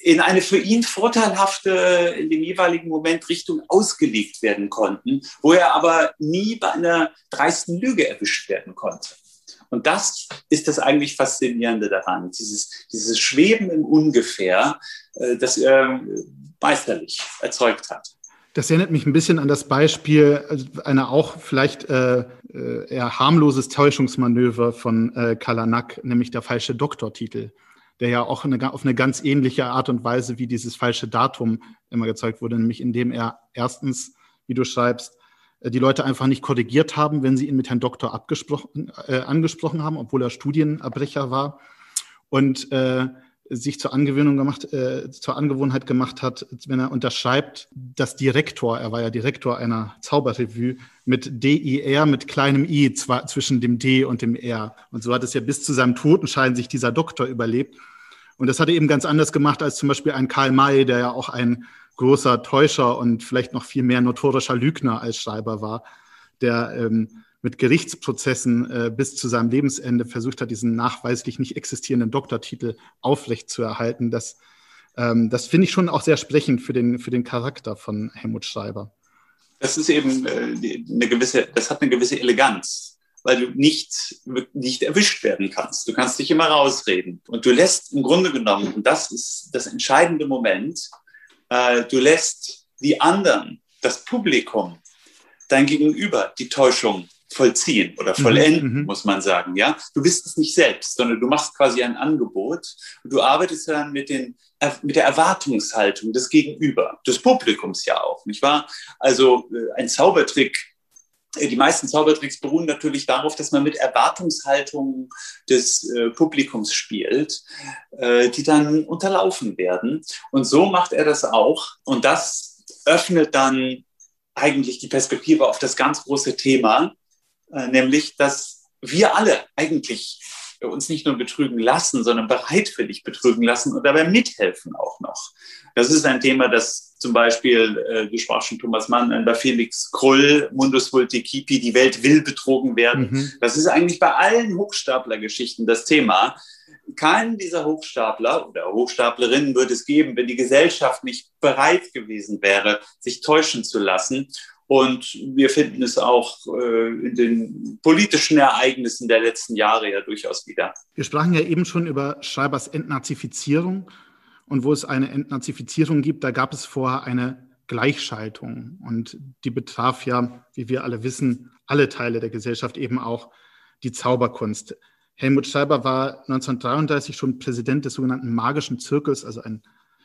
in eine für ihn vorteilhafte, in dem jeweiligen Moment Richtung ausgelegt werden konnten, wo er aber nie bei einer dreisten Lüge erwischt werden konnte. Und das ist das eigentlich Faszinierende daran, dieses, dieses Schweben im Ungefähr, äh, das er meisterlich erzeugt hat. Das erinnert mich ein bisschen an das Beispiel also einer auch vielleicht äh, äh, eher harmloses Täuschungsmanöver von äh, Kalanak, nämlich der falsche Doktortitel, der ja auch eine, auf eine ganz ähnliche Art und Weise wie dieses falsche Datum immer gezeigt wurde, nämlich indem er erstens, wie du schreibst, äh, die Leute einfach nicht korrigiert haben, wenn sie ihn mit Herrn Doktor abgesprochen, äh, angesprochen haben, obwohl er Studienabbrecher war. Und äh, sich zur Angewöhnung gemacht, äh, zur Angewohnheit gemacht hat, wenn er unterschreibt, dass Direktor, er war ja Direktor einer Zauberrevue, mit D-I-R, mit kleinem I zwar zwischen dem D und dem R. Und so hat es ja bis zu seinem Totenschein sich dieser Doktor überlebt. Und das hat er eben ganz anders gemacht als zum Beispiel ein Karl May, der ja auch ein großer Täuscher und vielleicht noch viel mehr notorischer Lügner als Schreiber war, der ähm, mit Gerichtsprozessen äh, bis zu seinem Lebensende versucht hat, diesen nachweislich nicht existierenden Doktortitel aufrechtzuerhalten. Das, ähm, das finde ich schon auch sehr sprechend für den, für den Charakter von Helmut Schreiber. Das ist eben äh, eine gewisse, das hat eine gewisse Eleganz. weil du nicht, nicht erwischt werden kannst. Du kannst dich immer rausreden. Und du lässt im Grunde genommen, und das ist das entscheidende Moment, äh, du lässt die anderen, das Publikum, dein Gegenüber die Täuschung vollziehen oder mhm, vollenden, mhm, muss man sagen. Ja, du bist es nicht selbst, sondern du machst quasi ein Angebot und du arbeitest dann mit den mit der Erwartungshaltung des Gegenüber, des Publikums ja auch, nicht wahr? Also äh, ein Zaubertrick äh, die meisten Zaubertricks beruhen natürlich darauf, dass man mit Erwartungshaltungen des äh, Publikums spielt, äh, die dann unterlaufen werden. Und so macht er das auch. Und das öffnet dann eigentlich die Perspektive auf das ganz große Thema, äh, nämlich, dass wir alle eigentlich uns nicht nur betrügen lassen, sondern bereitwillig betrügen lassen und dabei mithelfen auch noch. Das ist ein Thema, das zum Beispiel, äh, du sprachst schon Thomas Mann, äh, bei Felix Krull, Mundus Vulticipi, die Welt will betrogen werden. Mhm. Das ist eigentlich bei allen Hochstaplergeschichten das Thema. Keinen dieser Hochstapler oder Hochstaplerinnen würde es geben, wenn die Gesellschaft nicht bereit gewesen wäre, sich täuschen zu lassen und wir finden es auch äh, in den politischen Ereignissen der letzten Jahre ja durchaus wieder. Wir sprachen ja eben schon über Schreibers Entnazifizierung. Und wo es eine Entnazifizierung gibt, da gab es vorher eine Gleichschaltung. Und die betraf ja, wie wir alle wissen, alle Teile der Gesellschaft, eben auch die Zauberkunst. Helmut Schreiber war 1933 schon Präsident des sogenannten Magischen Zirkels, also ein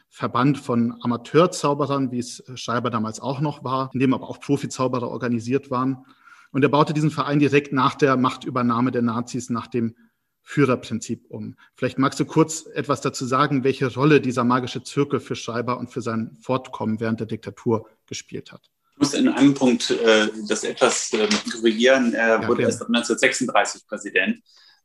Verband von Amateurzauberern, wie es Schreiber damals auch noch war, in dem aber auch Profizauberer organisiert waren. Und er baute diesen Verein direkt nach der Machtübernahme der Nazis, nach dem Führerprinzip um. Vielleicht magst du kurz etwas dazu sagen, welche Rolle dieser magische Zirkel für Schreiber und für sein Fortkommen während der Diktatur gespielt hat. Ich muss in einem Punkt äh, das etwas äh, korrigieren. Er ja, wurde erst 1936 Präsident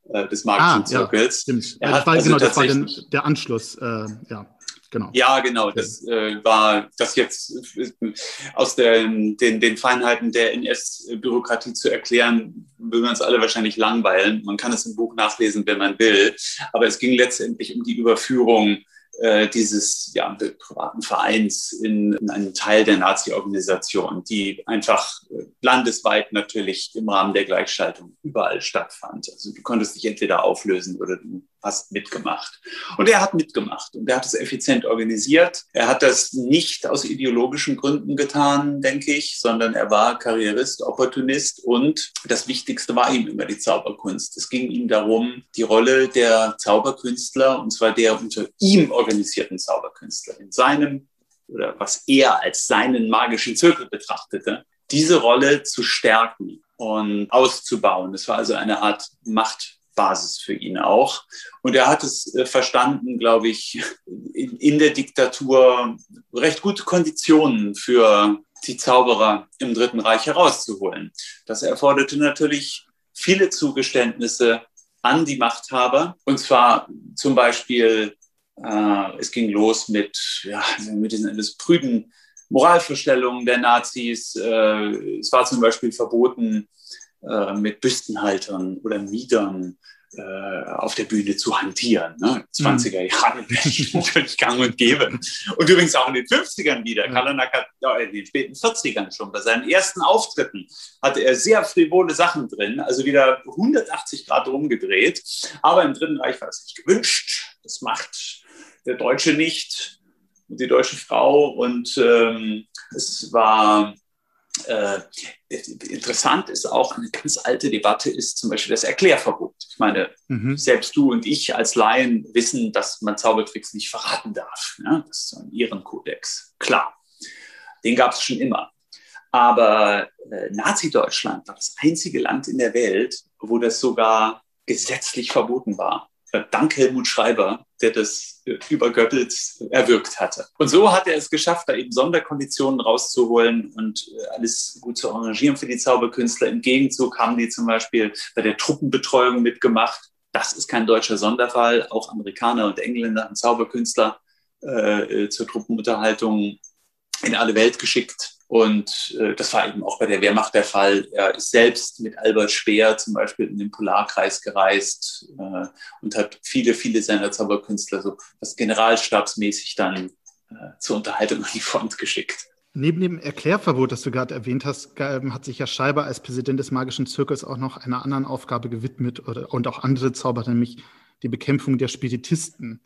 äh, des magischen ah, Zirkels. Ja, stimmt. Er das war, also genau, das war der, der Anschluss. Äh, ja. Genau. Ja, genau. Das äh, war das jetzt äh, aus der, den, den Feinheiten der NS-Bürokratie zu erklären, würden wir uns alle wahrscheinlich langweilen. Man kann es im Buch nachlesen, wenn man will. Aber es ging letztendlich um die Überführung äh, dieses ja, privaten Vereins in, in einen Teil der Nazi-Organisation, die einfach äh, landesweit natürlich im Rahmen der Gleichschaltung überall stattfand. Also du konntest dich entweder auflösen oder du hast mitgemacht. Und er hat mitgemacht und er hat es effizient organisiert. Er hat das nicht aus ideologischen Gründen getan, denke ich, sondern er war Karrierist, Opportunist und das Wichtigste war ihm immer die Zauberkunst. Es ging ihm darum, die Rolle der Zauberkünstler, und zwar der unter ihm organisierten Zauberkünstler, in seinem oder was er als seinen magischen Zirkel betrachtete, diese Rolle zu stärken und auszubauen. Es war also eine Art Macht Basis für ihn auch. Und er hat es äh, verstanden, glaube ich, in, in, der Diktatur recht gute Konditionen für die Zauberer im Dritten Reich herauszuholen. Das erforderte natürlich viele Zugeständnisse an die Machthaber. Und zwar zum Beispiel, äh, es ging los mit, ja, mit diesen etwas prüden Moralvorstellungen der Nazis. Äh, es war zum Beispiel verboten, äh, mit Büstenhaltern oder Miedern äh, auf der Bühne zu hantieren. Ne? 20er mhm. Jahren natürlich gang und gäbe. Und übrigens auch in den 50ern wieder. Ja. Kalanak hat ja, in den späten 40ern schon bei seinen ersten Auftritten hatte er sehr frivole Sachen drin, also wieder 180 Grad rumgedreht. Aber im Dritten Reich war es nicht gewünscht. Das macht der Deutsche nicht und die deutsche Frau. Und ähm, es war äh, interessant ist auch, eine ganz alte Debatte ist zum Beispiel das Erklärverbot. Ich meine, mhm. selbst du und ich als Laien wissen, dass man Zaubertricks nicht verraten darf. Ja? Das ist ein Ehrenkodex. Klar, den gab es schon immer. Aber äh, Nazi-Deutschland war das einzige Land in der Welt, wo das sogar gesetzlich verboten war dank Helmut Schreiber, der das äh, über Goebbels erwirkt hatte. Und so hat er es geschafft, da eben Sonderkonditionen rauszuholen und äh, alles gut zu arrangieren für die Zauberkünstler. Im Gegenzug haben die zum Beispiel bei der Truppenbetreuung mitgemacht. Das ist kein deutscher Sonderfall. Auch Amerikaner und Engländer haben Zauberkünstler äh, äh zur Truppenunterhaltung in alle Welt geschickt. Und äh, das war eben auch bei der Wehrmacht der Fall. Er ist selbst mit Albert Speer zum Beispiel in den Polarkreis gereist äh, und hat viele, viele seiner Zauberkünstler so was generalstabsmäßig dann äh, zur Unterhaltung an die Front geschickt. Neben dem Erklärverbot, das du gerade erwähnt hast, ähm, hat sich ja Scheiber als Präsident des magischen Zirkels auch noch einer anderen Aufgabe gewidmet oder, und auch andere Zauberer, nämlich die Bekämpfung der Spiritisten.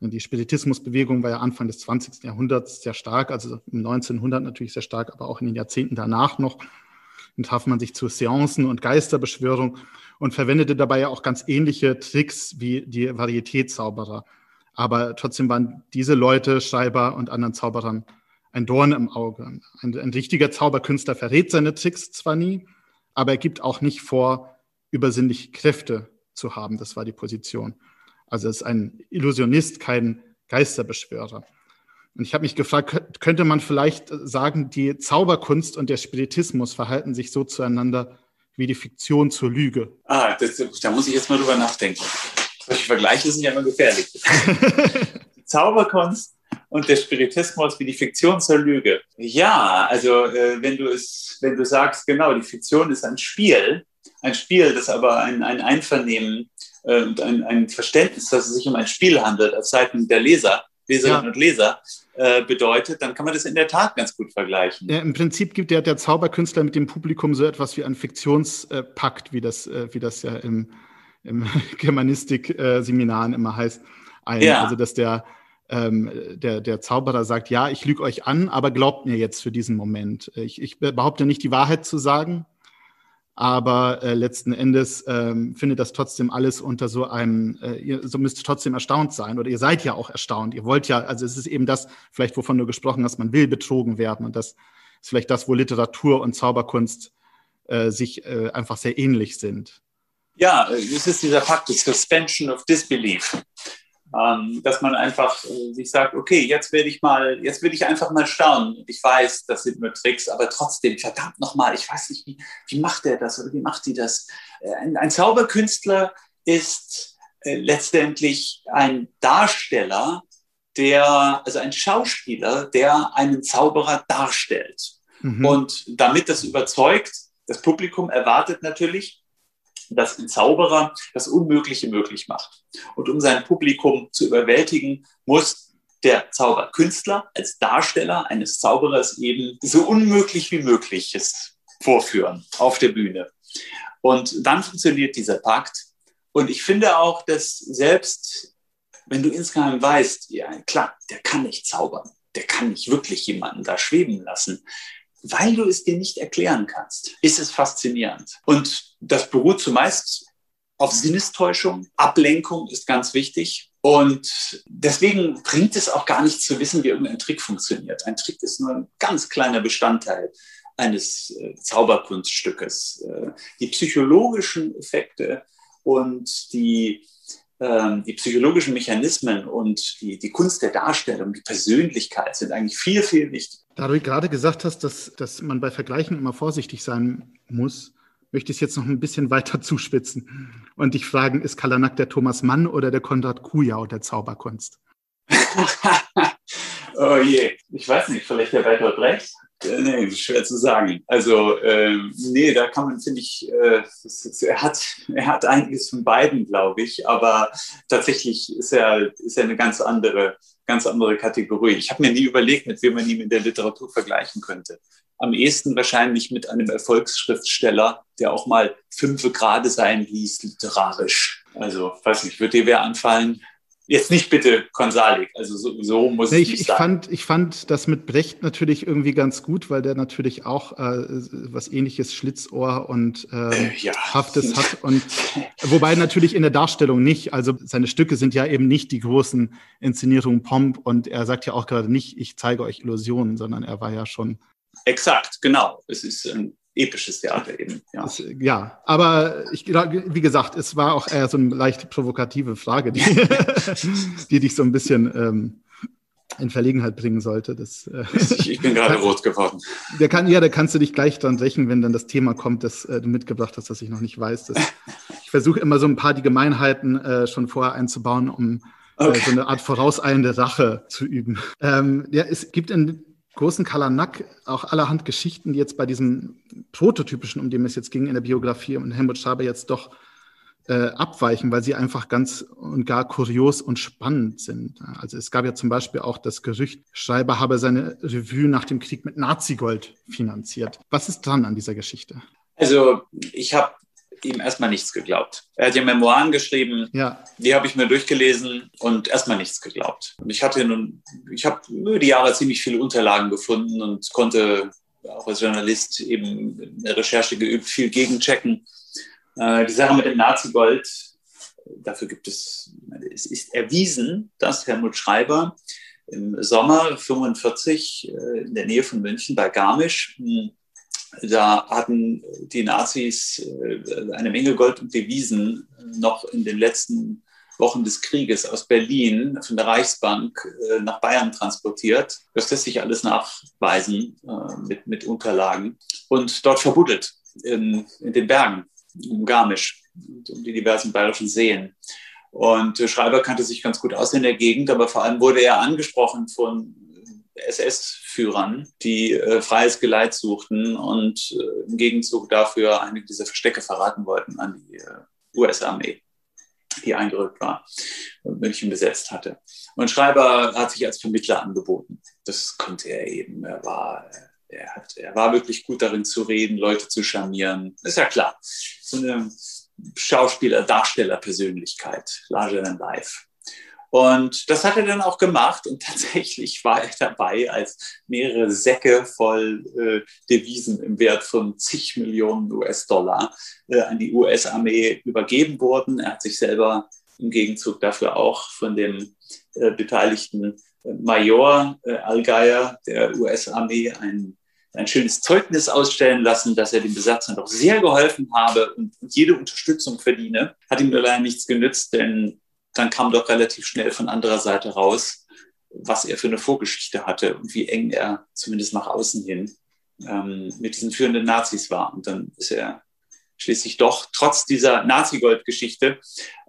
Die Spiritismusbewegung war ja Anfang des 20. Jahrhunderts sehr stark, also im 1900 natürlich sehr stark, aber auch in den Jahrzehnten danach noch. Und traf man sich zu Seancen und Geisterbeschwörung und verwendete dabei ja auch ganz ähnliche Tricks wie die Varieté-Zauberer. Aber trotzdem waren diese Leute, Schreiber und anderen Zauberern ein Dorn im Auge. Ein, ein richtiger Zauberkünstler verrät seine Tricks zwar nie, aber er gibt auch nicht vor, übersinnliche Kräfte zu haben. Das war die Position. Also es ist ein Illusionist, kein Geisterbeschwörer. Und ich habe mich gefragt, könnte man vielleicht sagen, die Zauberkunst und der Spiritismus verhalten sich so zueinander wie die Fiktion zur Lüge? Ah, das, da muss ich jetzt mal drüber nachdenken. Solche Vergleiche sind ja immer gefährlich. die Zauberkunst und der Spiritismus wie die Fiktion zur Lüge. Ja, also äh, wenn du es, wenn du sagst, genau, die Fiktion ist ein Spiel, ein Spiel, das aber ein, ein Einvernehmen äh, und ein, ein Verständnis, dass es sich um ein Spiel handelt, auf Seiten der Leser, Leserinnen ja. und Leser, äh, bedeutet, dann kann man das in der Tat ganz gut vergleichen. Ja, Im Prinzip gibt der, der Zauberkünstler mit dem Publikum so etwas wie einen Fiktionspakt, wie das, äh, wie das ja im, im Germanistik-Seminaren immer heißt. Ein. Ja. Also, dass der, ähm, der, der Zauberer sagt, ja, ich lüge euch an, aber glaubt mir jetzt für diesen Moment. Ich, ich behaupte nicht, die Wahrheit zu sagen, aber äh, letzten Endes ähm, findet das trotzdem alles unter so einem, äh, ihr so müsst trotzdem erstaunt sein oder ihr seid ja auch erstaunt. Ihr wollt ja, also es ist eben das, vielleicht wovon du gesprochen hast, man will betrogen werden und das ist vielleicht das, wo Literatur und Zauberkunst äh, sich äh, einfach sehr ähnlich sind. Ja, es ist dieser Fakt, des Suspension of Disbelief. Ähm, dass man einfach äh, sich sagt, okay, jetzt will ich mal, jetzt will ich einfach mal staunen. Ich weiß, das sind nur Tricks, aber trotzdem, verdammt nochmal, ich weiß nicht, wie, wie macht er das oder wie macht die das? Äh, ein, ein Zauberkünstler ist äh, letztendlich ein Darsteller, der, also ein Schauspieler, der einen Zauberer darstellt. Mhm. Und damit das überzeugt, das Publikum erwartet natürlich, dass ein Zauberer das Unmögliche möglich macht. Und um sein Publikum zu überwältigen, muss der Zauberkünstler als Darsteller eines Zauberers eben so unmöglich wie möglich es vorführen auf der Bühne. Und dann funktioniert dieser Pakt. Und ich finde auch, dass selbst wenn du insgeheim weißt, ja klar, der kann nicht zaubern, der kann nicht wirklich jemanden da schweben lassen, weil du es dir nicht erklären kannst, ist es faszinierend. Und das beruht zumeist auf Sinnestäuschung. Ablenkung ist ganz wichtig. Und deswegen bringt es auch gar nicht zu wissen, wie irgendein Trick funktioniert. Ein Trick ist nur ein ganz kleiner Bestandteil eines äh, Zauberkunststückes. Äh, die psychologischen Effekte und die die psychologischen Mechanismen und die, die Kunst der Darstellung, die Persönlichkeit sind eigentlich viel, viel wichtiger. Da du gerade gesagt hast, dass, dass man bei Vergleichen immer vorsichtig sein muss, möchte ich es jetzt noch ein bisschen weiter zuspitzen und dich fragen, ist Kalanak der Thomas Mann oder der Konrad Kujau der Zauberkunst? oh je, ich weiß nicht, vielleicht der Bertolt Brecht? Äh, nee, schwer zu sagen. Also, ähm, nee, da kann man, finde ich, äh, er, hat, er hat einiges von beiden, glaube ich, aber tatsächlich ist er, ist er eine ganz andere, ganz andere Kategorie. Ich habe mir nie überlegt, mit wem man ihn in der Literatur vergleichen könnte. Am ehesten wahrscheinlich mit einem Erfolgsschriftsteller, der auch mal fünf Grade sein ließ, literarisch. Also, weiß nicht, wird dir wer anfallen? Jetzt nicht bitte Konsalik, also so, muss nee, ich, ich, ich Fand, ich fand das mit Brecht natürlich irgendwie ganz gut, weil der natürlich auch äh, was ähnliches Schlitzohr und äh, ja. Haftes hat. Und wobei natürlich in der Darstellung nicht. Also seine Stücke sind ja eben nicht die großen Inszenierungen Pomp und er sagt ja auch gerade nicht, ich zeige euch Illusionen, sondern er war ja schon. Exakt, genau. Es ist ein episches Theater eben. Ja, das, ja aber ich, wie gesagt, es war auch eher so eine leicht provokative Frage, die, die dich so ein bisschen ähm, in Verlegenheit bringen sollte. Das, äh, ich bin gerade rot geworden. Der kann, ja, da kannst du dich gleich dran rächen, wenn dann das Thema kommt, das äh, du mitgebracht hast, das ich noch nicht weiß. Das, ich versuche immer so ein paar die Gemeinheiten äh, schon vorher einzubauen, um äh, okay. so eine Art vorauseilende Rache zu üben. Ähm, ja, es gibt in großen Kalanak auch allerhand Geschichten, die jetzt bei diesem prototypischen, um den es jetzt ging in der Biografie und Helmut Schaber jetzt doch äh, abweichen, weil sie einfach ganz und gar kurios und spannend sind. Also es gab ja zum Beispiel auch das Gerücht, Schreiber habe seine Revue nach dem Krieg mit Nazigold finanziert. Was ist dran an dieser Geschichte? Also ich habe ihm erstmal nichts geglaubt. Er hat ja Memoiren geschrieben, ja. die habe ich mir durchgelesen und erstmal nichts geglaubt. Und ich hatte nun, ich habe über die Jahre ziemlich viele Unterlagen gefunden und konnte auch als Journalist eben eine Recherche geübt, viel gegenchecken. Äh, die Sache mit dem Nazi-Gold, dafür gibt es, es ist erwiesen, dass Helmut Schreiber im Sommer 45 äh, in der Nähe von München bei Garmisch hm, da hatten die Nazis äh, eine Menge Gold und Devisen noch in den letzten Wochen des Krieges aus Berlin von der Reichsbank äh, nach Bayern transportiert. Das lässt sich alles nachweisen äh, mit, mit Unterlagen und dort verbuddelt in, in den Bergen um Garmisch und um die diversen bayerischen Seen. Und Schreiber kannte sich ganz gut aus in der Gegend, aber vor allem wurde er angesprochen von SS-Führern, die äh, freies Geleit suchten und äh, im Gegenzug dafür einige dieser Verstecke verraten wollten an die äh, US-Armee, die eingerückt war und München besetzt hatte. Und Schreiber hat sich als Vermittler angeboten. Das konnte er eben. Er war, er, hat, er war wirklich gut darin zu reden, Leute zu charmieren. Ist ja klar. So eine Schauspieler-Darsteller-Persönlichkeit, larger than life. Und das hat er dann auch gemacht und tatsächlich war er dabei, als mehrere Säcke voll äh, Devisen im Wert von zig Millionen US-Dollar äh, an die US-Armee übergeben wurden. Er hat sich selber im Gegenzug dafür auch von dem äh, beteiligten äh, Major äh, Allgeier der US-Armee ein ein schönes Zeugnis ausstellen lassen, dass er dem Besatzer doch sehr geholfen habe und, und jede Unterstützung verdiene. Hat ihm allein nichts genützt, denn dann kam doch relativ schnell von anderer Seite raus, was er für eine Vorgeschichte hatte und wie eng er zumindest nach außen hin ähm, mit diesen führenden Nazis war. Und dann ist er schließlich doch, trotz dieser Nazi-Gold-Geschichte,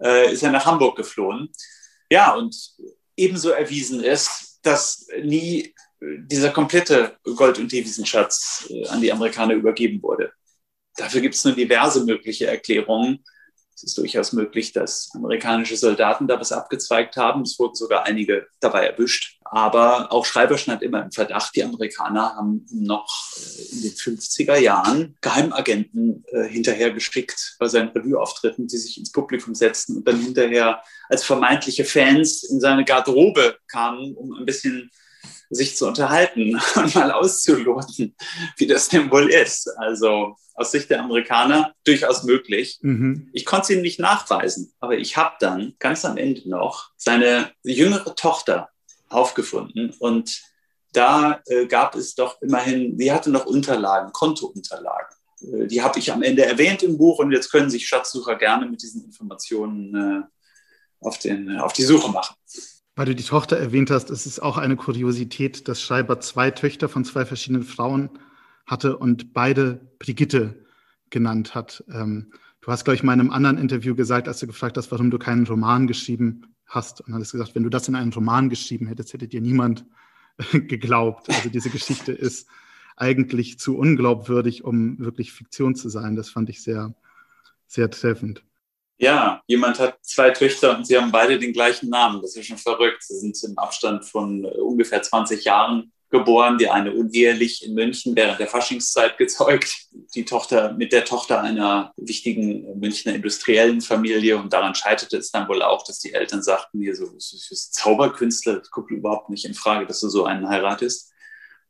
äh, ist er nach Hamburg geflohen. Ja, und ebenso erwiesen ist, dass nie dieser komplette Gold- und Devisenschatz äh, an die Amerikaner übergeben wurde. Dafür gibt es nur diverse mögliche Erklärungen. Es ist durchaus möglich, dass amerikanische Soldaten da was abgezweigt haben. Es wurden sogar einige dabei erwischt. Aber auch Schreiber stand immer im Verdacht, die Amerikaner haben noch äh, in den 50er Jahren Geheimagenten äh, hinterhergeschickt bei seinen Revue-Auftritten, die sich ins Publikum setzten und dann hinterher als vermeintliche Fans in seine Garderobe kamen, um ein bisschen sich zu unterhalten und mal auszuloten, wie das denn wohl ist. Also aus Sicht der Amerikaner durchaus möglich. Mhm. Ich konnte es ihm nicht nachweisen, aber ich habe dann ganz am Ende noch seine jüngere Tochter aufgefunden und da äh, gab es doch immerhin, sie hatte noch Unterlagen, Kontounterlagen. Äh, die habe ich am Ende erwähnt im Buch und jetzt können sich Schatzsucher gerne mit diesen Informationen äh, auf, den, auf die Suche machen. Weil du die Tochter erwähnt hast, es ist auch eine Kuriosität, dass Schreiber zwei Töchter von zwei verschiedenen Frauen hatte und beide Brigitte genannt hat. Ähm, du hast, glaube ich, mal in einem anderen Interview gesagt, als du gefragt hast, warum du keinen Roman geschrieben hast. Und hast gesagt, wenn du das in einen Roman geschrieben hättest, hätte dir niemand geglaubt. Also diese Geschichte ist eigentlich zu unglaubwürdig, um wirklich Fiktion zu sein. Das fand ich sehr, sehr treffend. Ja, jemand hat zwei Töchter und sie haben beide den gleichen Namen. Das ist schon verrückt. Sie sind im Abstand von äh, ungefähr 20 Jahren geboren. Die eine unehelich in München während der Faschingszeit gezeugt. Die Tochter mit der Tochter einer wichtigen Münchner industriellen Familie. Und daran scheiterte es dann wohl auch, dass die Eltern sagten, hier so, ist Zauberkünstler, das guckt überhaupt nicht in Frage, dass du so einen heiratest.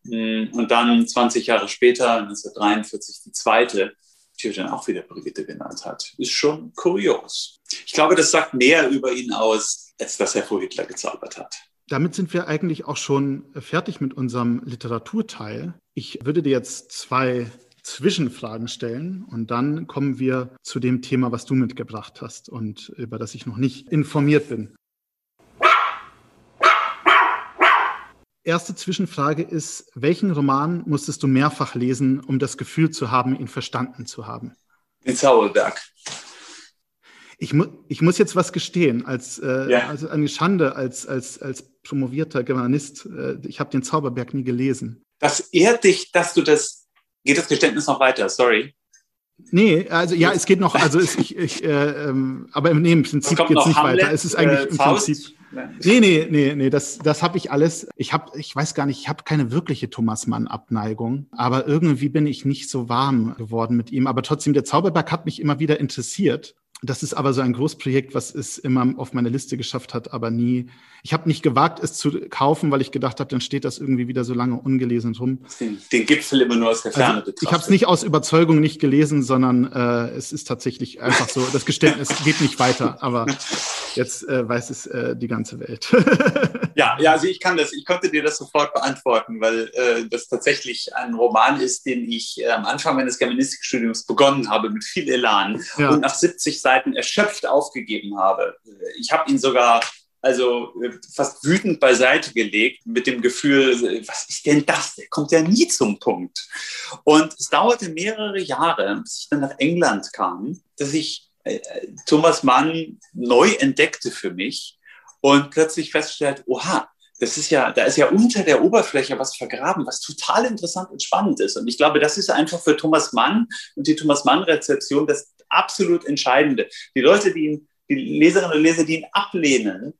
Mm, und dann 20 Jahre später, 1943, die zweite die dann auch wieder Brigitte genannt hat. Ist schon kurios. Ich glaube, das sagt mehr über ihn aus, als dass er vor Hitler gezaubert hat. Damit sind wir eigentlich auch schon fertig mit unserem Literaturteil. Ich würde dir jetzt zwei Zwischenfragen stellen und dann kommen wir zu dem Thema, was du mitgebracht hast und über das ich noch nicht informiert bin. Erste Zwischenfrage ist, welchen Roman musstest du mehrfach lesen, um das Gefühl zu haben, ihn verstanden zu haben? Den Zauberberg. Ich, mu ich muss jetzt was gestehen, als, äh, ja. also eine Schande als, als, als promovierter Germanist. Äh, ich habe den Zauberberg nie gelesen. Das ehrt dich, dass du das. Geht das Geständnis noch weiter? Sorry. Nee, also ja, es geht noch, also es, ich, ich äh, ähm, aber nee, im Prinzip geht es nicht Hamlet, weiter. Es ist eigentlich äh, im Prinzip. Nee, nee, nee, nee, das, das habe ich alles. Ich habe, ich weiß gar nicht, ich habe keine wirkliche Thomas Mann-Abneigung, aber irgendwie bin ich nicht so warm geworden mit ihm. Aber trotzdem, der Zauberberg hat mich immer wieder interessiert. Das ist aber so ein Großprojekt, was es immer auf meine Liste geschafft hat, aber nie. Ich habe nicht gewagt, es zu kaufen, weil ich gedacht habe, dann steht das irgendwie wieder so lange ungelesen rum. Den, den Gipfel immer nur aus der Ferne also, Ich habe es nicht aus Überzeugung nicht gelesen, sondern äh, es ist tatsächlich einfach so, das Geständnis geht nicht weiter, aber jetzt äh, weiß es äh, die ganze Welt. ja, ja, also ich kann das, ich konnte dir das sofort beantworten, weil äh, das tatsächlich ein Roman ist, den ich äh, am Anfang meines Germanistikstudiums begonnen habe mit viel Elan ja. und nach 70 Seiten erschöpft aufgegeben habe. Ich habe ihn sogar also äh, fast wütend beiseite gelegt mit dem Gefühl, was ist denn das? Der kommt ja nie zum Punkt. Und es dauerte mehrere Jahre, bis ich dann nach England kam, dass ich äh, Thomas Mann neu entdeckte für mich und plötzlich feststellte, oha, das ist ja, da ist ja unter der Oberfläche was vergraben, was total interessant und spannend ist. Und ich glaube, das ist einfach für Thomas Mann und die Thomas Mann-Rezeption das absolut Entscheidende. Die Leute, die ihn, die Leserinnen und Leser, die ihn ablehnen,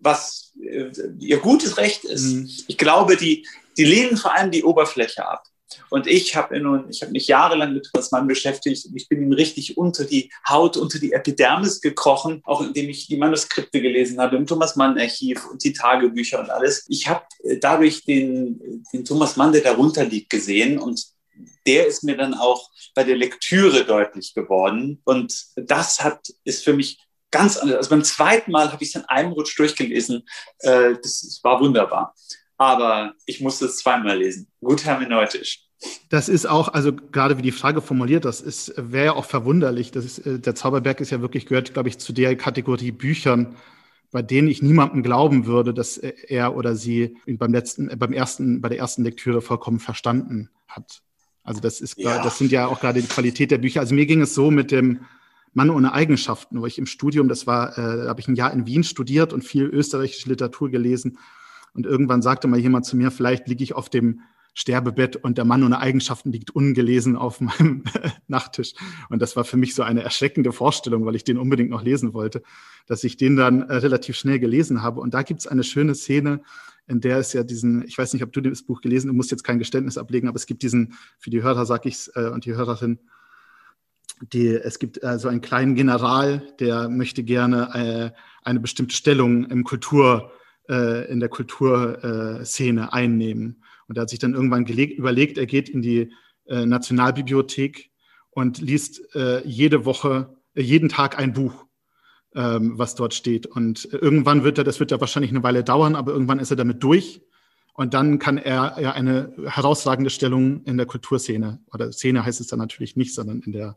was äh, ihr gutes Recht ist. Mhm. Ich glaube, die, die lehnen vor allem die Oberfläche ab. Und ich habe habe mich jahrelang mit Thomas Mann beschäftigt und ich bin ihm richtig unter die Haut, unter die Epidermis gekrochen, auch indem ich die Manuskripte gelesen habe im Thomas Mann Archiv und die Tagebücher und alles. Ich habe äh, dadurch den, den Thomas Mann, der darunter liegt, gesehen und der ist mir dann auch bei der Lektüre deutlich geworden. Und das hat, ist für mich ganz anders. Also beim zweiten Mal habe ich es in einem Rutsch durchgelesen. Äh, das war wunderbar. Aber ich musste es zweimal lesen. Gut hermeneutisch. Das ist auch, also gerade wie die Frage formuliert, das ist, wäre ja auch verwunderlich. Das ist, äh, der Zauberberg ist ja wirklich, gehört, glaube ich, zu der Kategorie Büchern, bei denen ich niemandem glauben würde, dass er oder sie beim letzten, äh, beim ersten, bei der ersten Lektüre vollkommen verstanden hat. Also das ist, ja. das sind ja auch gerade die Qualität der Bücher. Also mir ging es so mit dem, Mann ohne Eigenschaften, wo ich im Studium, das war, äh, habe ich ein Jahr in Wien studiert und viel österreichische Literatur gelesen. Und irgendwann sagte mal jemand zu mir, vielleicht liege ich auf dem Sterbebett und der Mann ohne Eigenschaften liegt ungelesen auf meinem Nachttisch. Und das war für mich so eine erschreckende Vorstellung, weil ich den unbedingt noch lesen wollte, dass ich den dann äh, relativ schnell gelesen habe. Und da gibt es eine schöne Szene, in der es ja diesen, ich weiß nicht, ob du das Buch gelesen, du musst jetzt kein Geständnis ablegen, aber es gibt diesen, für die Hörer sag ich's äh, und die Hörerin, die, es gibt also einen kleinen General, der möchte gerne äh, eine bestimmte Stellung im Kultur, äh, in der Kulturszene einnehmen. Und er hat sich dann irgendwann überlegt, er geht in die äh, Nationalbibliothek und liest äh, jede Woche, äh, jeden Tag ein Buch, ähm, was dort steht. Und irgendwann wird er, das wird ja wahrscheinlich eine Weile dauern, aber irgendwann ist er damit durch. Und dann kann er ja eine herausragende Stellung in der Kulturszene, oder Szene heißt es dann natürlich nicht, sondern in der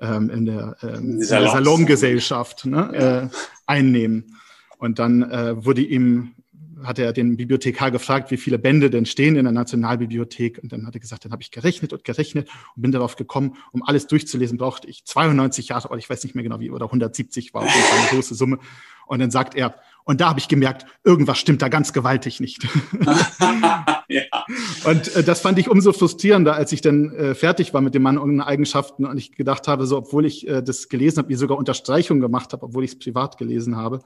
ähm, in der, ähm, in der Salongesellschaft ne, ja. äh, einnehmen. Und dann äh, wurde ihm, hat er den Bibliothekar gefragt, wie viele Bände denn stehen in der Nationalbibliothek. Und dann hat er gesagt, dann habe ich gerechnet und gerechnet und bin darauf gekommen, um alles durchzulesen, brauchte ich 92 Jahre, oder ich weiß nicht mehr genau wie, oder 170 war auf jeden Fall eine große Summe. Und dann sagt er, und da habe ich gemerkt, irgendwas stimmt da ganz gewaltig nicht. ja. Und äh, das fand ich umso frustrierender, als ich dann äh, fertig war mit dem Mann ohne Eigenschaften und ich gedacht habe, so obwohl ich äh, das gelesen habe, mir sogar Unterstreichungen gemacht habe, obwohl ich es privat gelesen habe,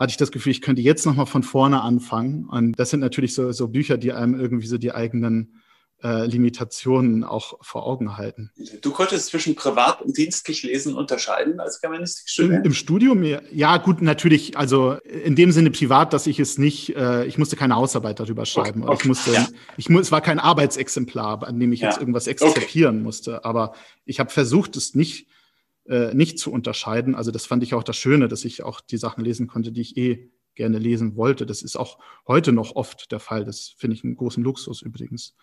hatte ich das Gefühl, ich könnte jetzt nochmal von vorne anfangen. Und das sind natürlich so, so Bücher, die einem irgendwie so die eigenen äh, Limitationen auch vor Augen halten. Du konntest zwischen privat und dienstlich lesen unterscheiden als Germanistikstudent? Im, Im Studium, ja gut, natürlich, also in dem Sinne privat, dass ich es nicht, äh, ich musste keine Hausarbeit darüber schreiben. Okay, okay. ich musste, ja. ich es war kein Arbeitsexemplar, an dem ich ja. jetzt irgendwas exzipieren okay. musste. Aber ich habe versucht, es nicht, äh, nicht zu unterscheiden. Also das fand ich auch das Schöne, dass ich auch die Sachen lesen konnte, die ich eh gerne lesen wollte. Das ist auch heute noch oft der Fall. Das finde ich einen großen Luxus übrigens.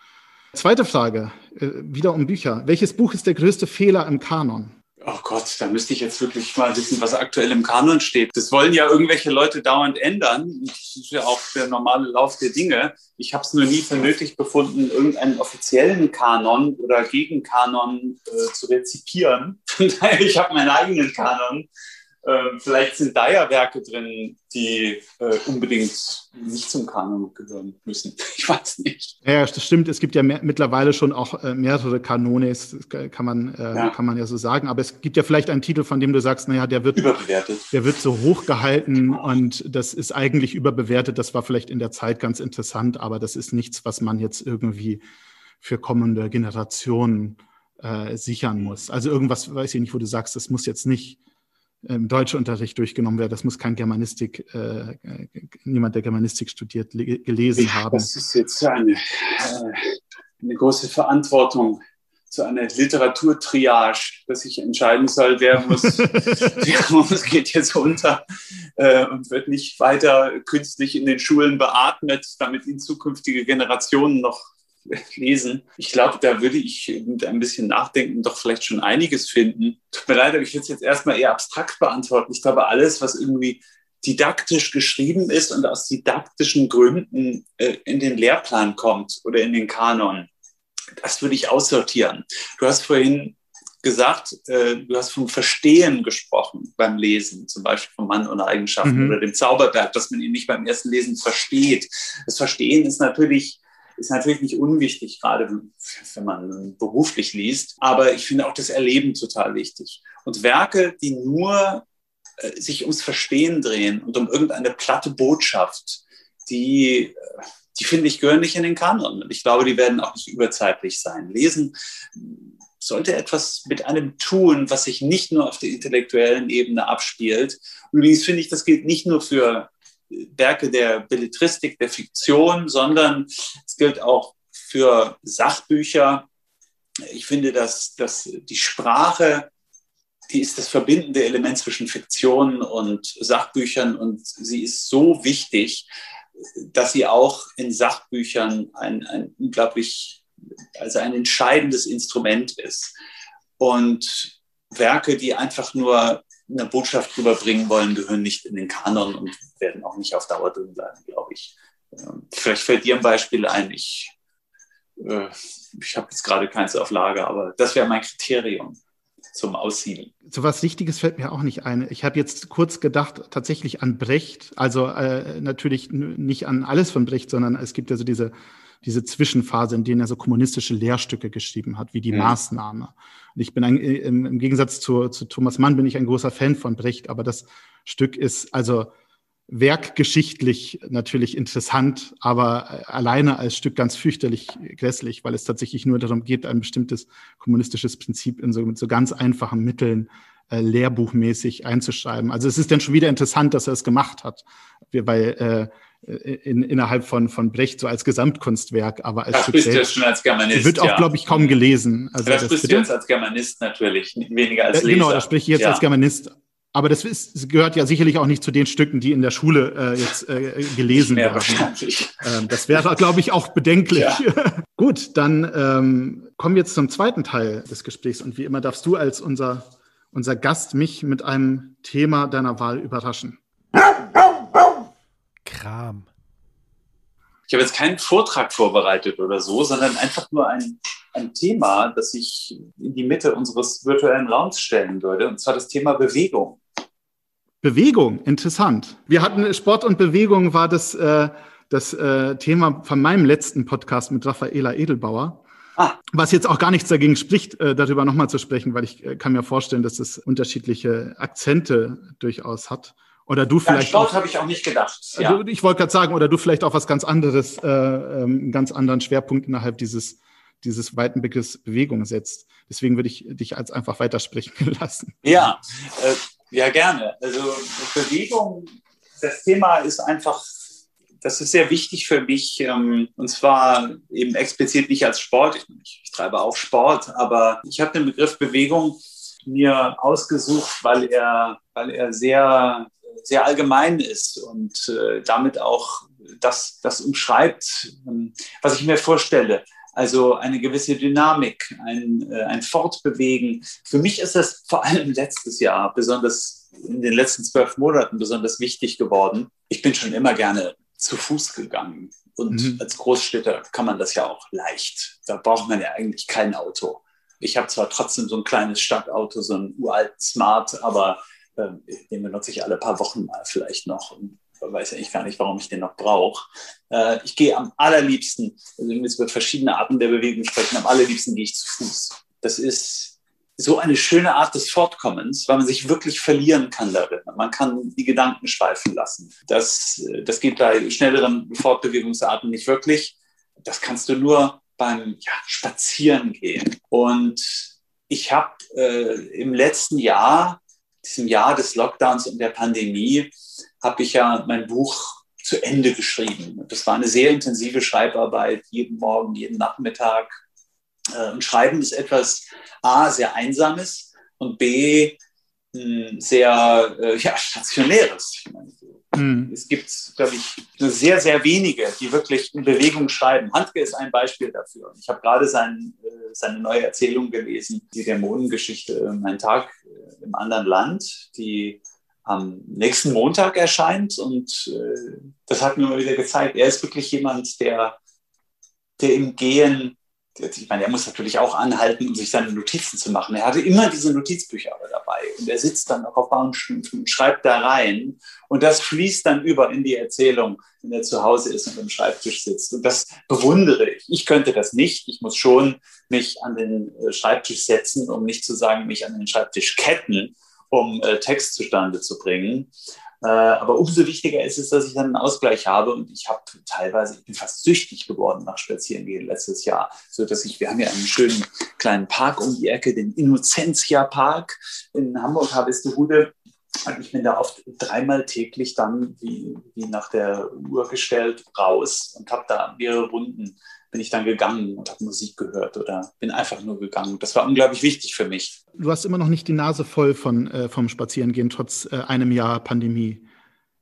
Zweite Frage, äh, wieder um Bücher. Welches Buch ist der größte Fehler im Kanon? Oh Gott, da müsste ich jetzt wirklich mal wissen, was aktuell im Kanon steht. Das wollen ja irgendwelche Leute dauernd ändern. Das ist ja auch der normale Lauf der Dinge. Ich habe es nur nie für nötig befunden, irgendeinen offiziellen Kanon oder Gegenkanon äh, zu rezipieren. ich habe meinen eigenen Kanon. Äh, vielleicht sind da ja Werke drin, die äh, unbedingt nicht zum Kanon gehören müssen. Ich weiß nicht. Ja, das stimmt. Es gibt ja mehr, mittlerweile schon auch äh, mehrere Kanones, kann man, äh, ja. kann man ja so sagen. Aber es gibt ja vielleicht einen Titel, von dem du sagst, naja, der wird, überbewertet. der wird so hoch gehalten und das ist eigentlich überbewertet. Das war vielleicht in der Zeit ganz interessant, aber das ist nichts, was man jetzt irgendwie für kommende Generationen äh, sichern muss. Also irgendwas, weiß ich nicht, wo du sagst, das muss jetzt nicht im Deutschunterricht durchgenommen werden. Das muss kein Germanistik, äh, niemand, der Germanistik studiert, gelesen ja, haben. Das ist jetzt eine, äh, eine große Verantwortung, so eine Literaturtriage, dass ich entscheiden soll, wer muss, wer muss geht jetzt unter äh, und wird nicht weiter künstlich in den Schulen beatmet, damit ihn zukünftige Generationen noch lesen. Ich glaube, da würde ich mit ein bisschen Nachdenken doch vielleicht schon einiges finden. Tut mir leid, aber ich will es jetzt erstmal eher abstrakt beantworten. Ich glaube, alles, was irgendwie didaktisch geschrieben ist und aus didaktischen Gründen äh, in den Lehrplan kommt oder in den Kanon, das würde ich aussortieren. Du hast vorhin gesagt, äh, du hast vom Verstehen gesprochen beim Lesen, zum Beispiel vom Mann ohne Eigenschaften mhm. oder dem Zauberberg, dass man ihn nicht beim ersten Lesen versteht. Das Verstehen ist natürlich ist natürlich nicht unwichtig, gerade wenn man beruflich liest. Aber ich finde auch das Erleben total wichtig. Und Werke, die nur äh, sich ums Verstehen drehen und um irgendeine platte Botschaft, die, die finde ich, gehören nicht in den Kanon. Und ich glaube, die werden auch nicht überzeitlich sein. Lesen sollte etwas mit einem tun, was sich nicht nur auf der intellektuellen Ebene abspielt. Übrigens finde ich, das gilt nicht nur für Werke der Belletristik, der Fiktion, sondern es gilt auch für Sachbücher. Ich finde, dass, dass die Sprache, die ist das verbindende Element zwischen Fiktion und Sachbüchern und sie ist so wichtig, dass sie auch in Sachbüchern ein, ein unglaublich, also ein entscheidendes Instrument ist. Und Werke, die einfach nur eine Botschaft rüberbringen wollen, gehören nicht in den Kanon und werden auch nicht auf Dauer drin bleiben, glaube ich. Ähm, vielleicht fällt dir ein Beispiel ein. Ich, äh, ich habe jetzt gerade keins auf Lager, aber das wäre mein Kriterium zum Aussiedeln. So was Wichtiges fällt mir auch nicht ein. Ich habe jetzt kurz gedacht, tatsächlich an Brecht. Also äh, natürlich nicht an alles von Brecht, sondern es gibt ja so diese diese Zwischenphase, in denen er so kommunistische Lehrstücke geschrieben hat, wie die mhm. Maßnahme. Und ich bin ein, im, im Gegensatz zu, zu Thomas Mann bin ich ein großer Fan von Brecht, aber das Stück ist also werkgeschichtlich natürlich interessant, aber alleine als Stück ganz fürchterlich grässlich, weil es tatsächlich nur darum geht, ein bestimmtes kommunistisches Prinzip in so, mit so ganz einfachen Mitteln äh, lehrbuchmäßig einzuschreiben. Also es ist dann schon wieder interessant, dass er es gemacht hat, weil äh, in, innerhalb von, von Brecht so als Gesamtkunstwerk, aber als das bist du schon als Germanist. Wird auch, ja. glaube ich, kaum gelesen. Also das, das bist bitte? du jetzt als Germanist natürlich, weniger als Leser. Genau, das spreche ich jetzt ja. als Germanist. Aber das ist, gehört ja sicherlich auch nicht zu den Stücken, die in der Schule äh, jetzt äh, gelesen werden. Wahrscheinlich. Ähm, das wäre, glaube ich, auch bedenklich. Ja. Gut, dann ähm, kommen wir jetzt zum zweiten Teil des Gesprächs. Und wie immer darfst du als unser, unser Gast mich mit einem Thema deiner Wahl überraschen. Kram. Ich habe jetzt keinen Vortrag vorbereitet oder so, sondern einfach nur ein, ein Thema, das ich in die Mitte unseres virtuellen Raums stellen würde, und zwar das Thema Bewegung. Bewegung, interessant. Wir hatten Sport und Bewegung war das, äh, das äh, Thema von meinem letzten Podcast mit Raffaela Edelbauer. Ah. Was jetzt auch gar nichts dagegen spricht, äh, darüber nochmal zu sprechen, weil ich äh, kann mir vorstellen, dass es unterschiedliche Akzente durchaus hat. Oder du vielleicht. Sport habe ich auch nicht gedacht. Ja. Ich wollte gerade sagen, oder du vielleicht auch was ganz anderes, äh, ähm, einen ganz anderen Schwerpunkt innerhalb dieses, dieses weiten Begriffs Bewegung setzt. Deswegen würde ich dich als einfach weitersprechen lassen. Ja, äh, ja, gerne. Also Bewegung, das Thema ist einfach, das ist sehr wichtig für mich. Ähm, und zwar eben explizit nicht als Sport. Ich, ich treibe auch Sport, aber ich habe den Begriff Bewegung mir ausgesucht, weil er, weil er sehr sehr allgemein ist und äh, damit auch das, das umschreibt, ähm, was ich mir vorstelle. Also eine gewisse Dynamik, ein, äh, ein Fortbewegen. Für mich ist das vor allem letztes Jahr, besonders in den letzten zwölf Monaten, besonders wichtig geworden. Ich bin schon immer gerne zu Fuß gegangen. Und mhm. als Großstädter kann man das ja auch leicht. Da braucht man ja eigentlich kein Auto. Ich habe zwar trotzdem so ein kleines Stadtauto, so ein uralten Smart, aber den benutze ich alle paar Wochen mal vielleicht noch und weiß eigentlich gar nicht, warum ich den noch brauche. Äh, ich gehe am allerliebsten, also wenn wir über verschiedene Arten der Bewegung sprechen, am allerliebsten gehe ich zu Fuß. Das ist so eine schöne Art des Fortkommens, weil man sich wirklich verlieren kann darin. Man kann die Gedanken schweifen lassen. Das, das geht bei schnelleren Fortbewegungsarten nicht wirklich. Das kannst du nur beim ja, Spazierengehen. Und ich habe äh, im letzten Jahr, diesem Jahr des Lockdowns und der Pandemie, habe ich ja mein Buch zu Ende geschrieben. Das war eine sehr intensive Schreibarbeit, jeden Morgen, jeden Nachmittag. Äh, und Schreiben ist etwas A, sehr Einsames und B, sehr äh, ja, Stationäres. Meine, mhm. Es gibt, glaube ich, nur sehr, sehr wenige, die wirklich in Bewegung schreiben. Handke ist ein Beispiel dafür. Ich habe gerade sein, äh, seine neue Erzählung gelesen, die Dämonengeschichte, Mein Tag äh, im anderen Land, die am nächsten Montag erscheint. Und äh, das hat mir mal wieder gezeigt, er ist wirklich jemand, der, der im Gehen ich meine, er muss natürlich auch anhalten, um sich seine Notizen zu machen. Er hatte immer diese Notizbücher aber dabei und er sitzt dann auch auf Baumstümpfen und schreibt da rein und das fließt dann über in die Erzählung, wenn er zu Hause ist und am Schreibtisch sitzt. Und das bewundere ich. Ich könnte das nicht. Ich muss schon mich an den äh, Schreibtisch setzen, um nicht zu sagen, mich an den Schreibtisch ketten, um äh, Text zustande zu bringen. Äh, aber umso wichtiger ist es, dass ich dann einen Ausgleich habe. Und ich habe teilweise, ich bin fast süchtig geworden nach Spazierengehen letztes Jahr, so dass ich, wir haben ja einen schönen kleinen Park um die Ecke, den Innocentia Park in Hamburg, Harvestehude. Und ich bin da oft dreimal täglich dann, wie, wie nach der Uhr gestellt, raus und habe da mehrere Runden bin ich dann gegangen und habe Musik gehört oder bin einfach nur gegangen. Das war unglaublich wichtig für mich. Du hast immer noch nicht die Nase voll von, äh, vom Spazierengehen, trotz äh, einem Jahr Pandemie.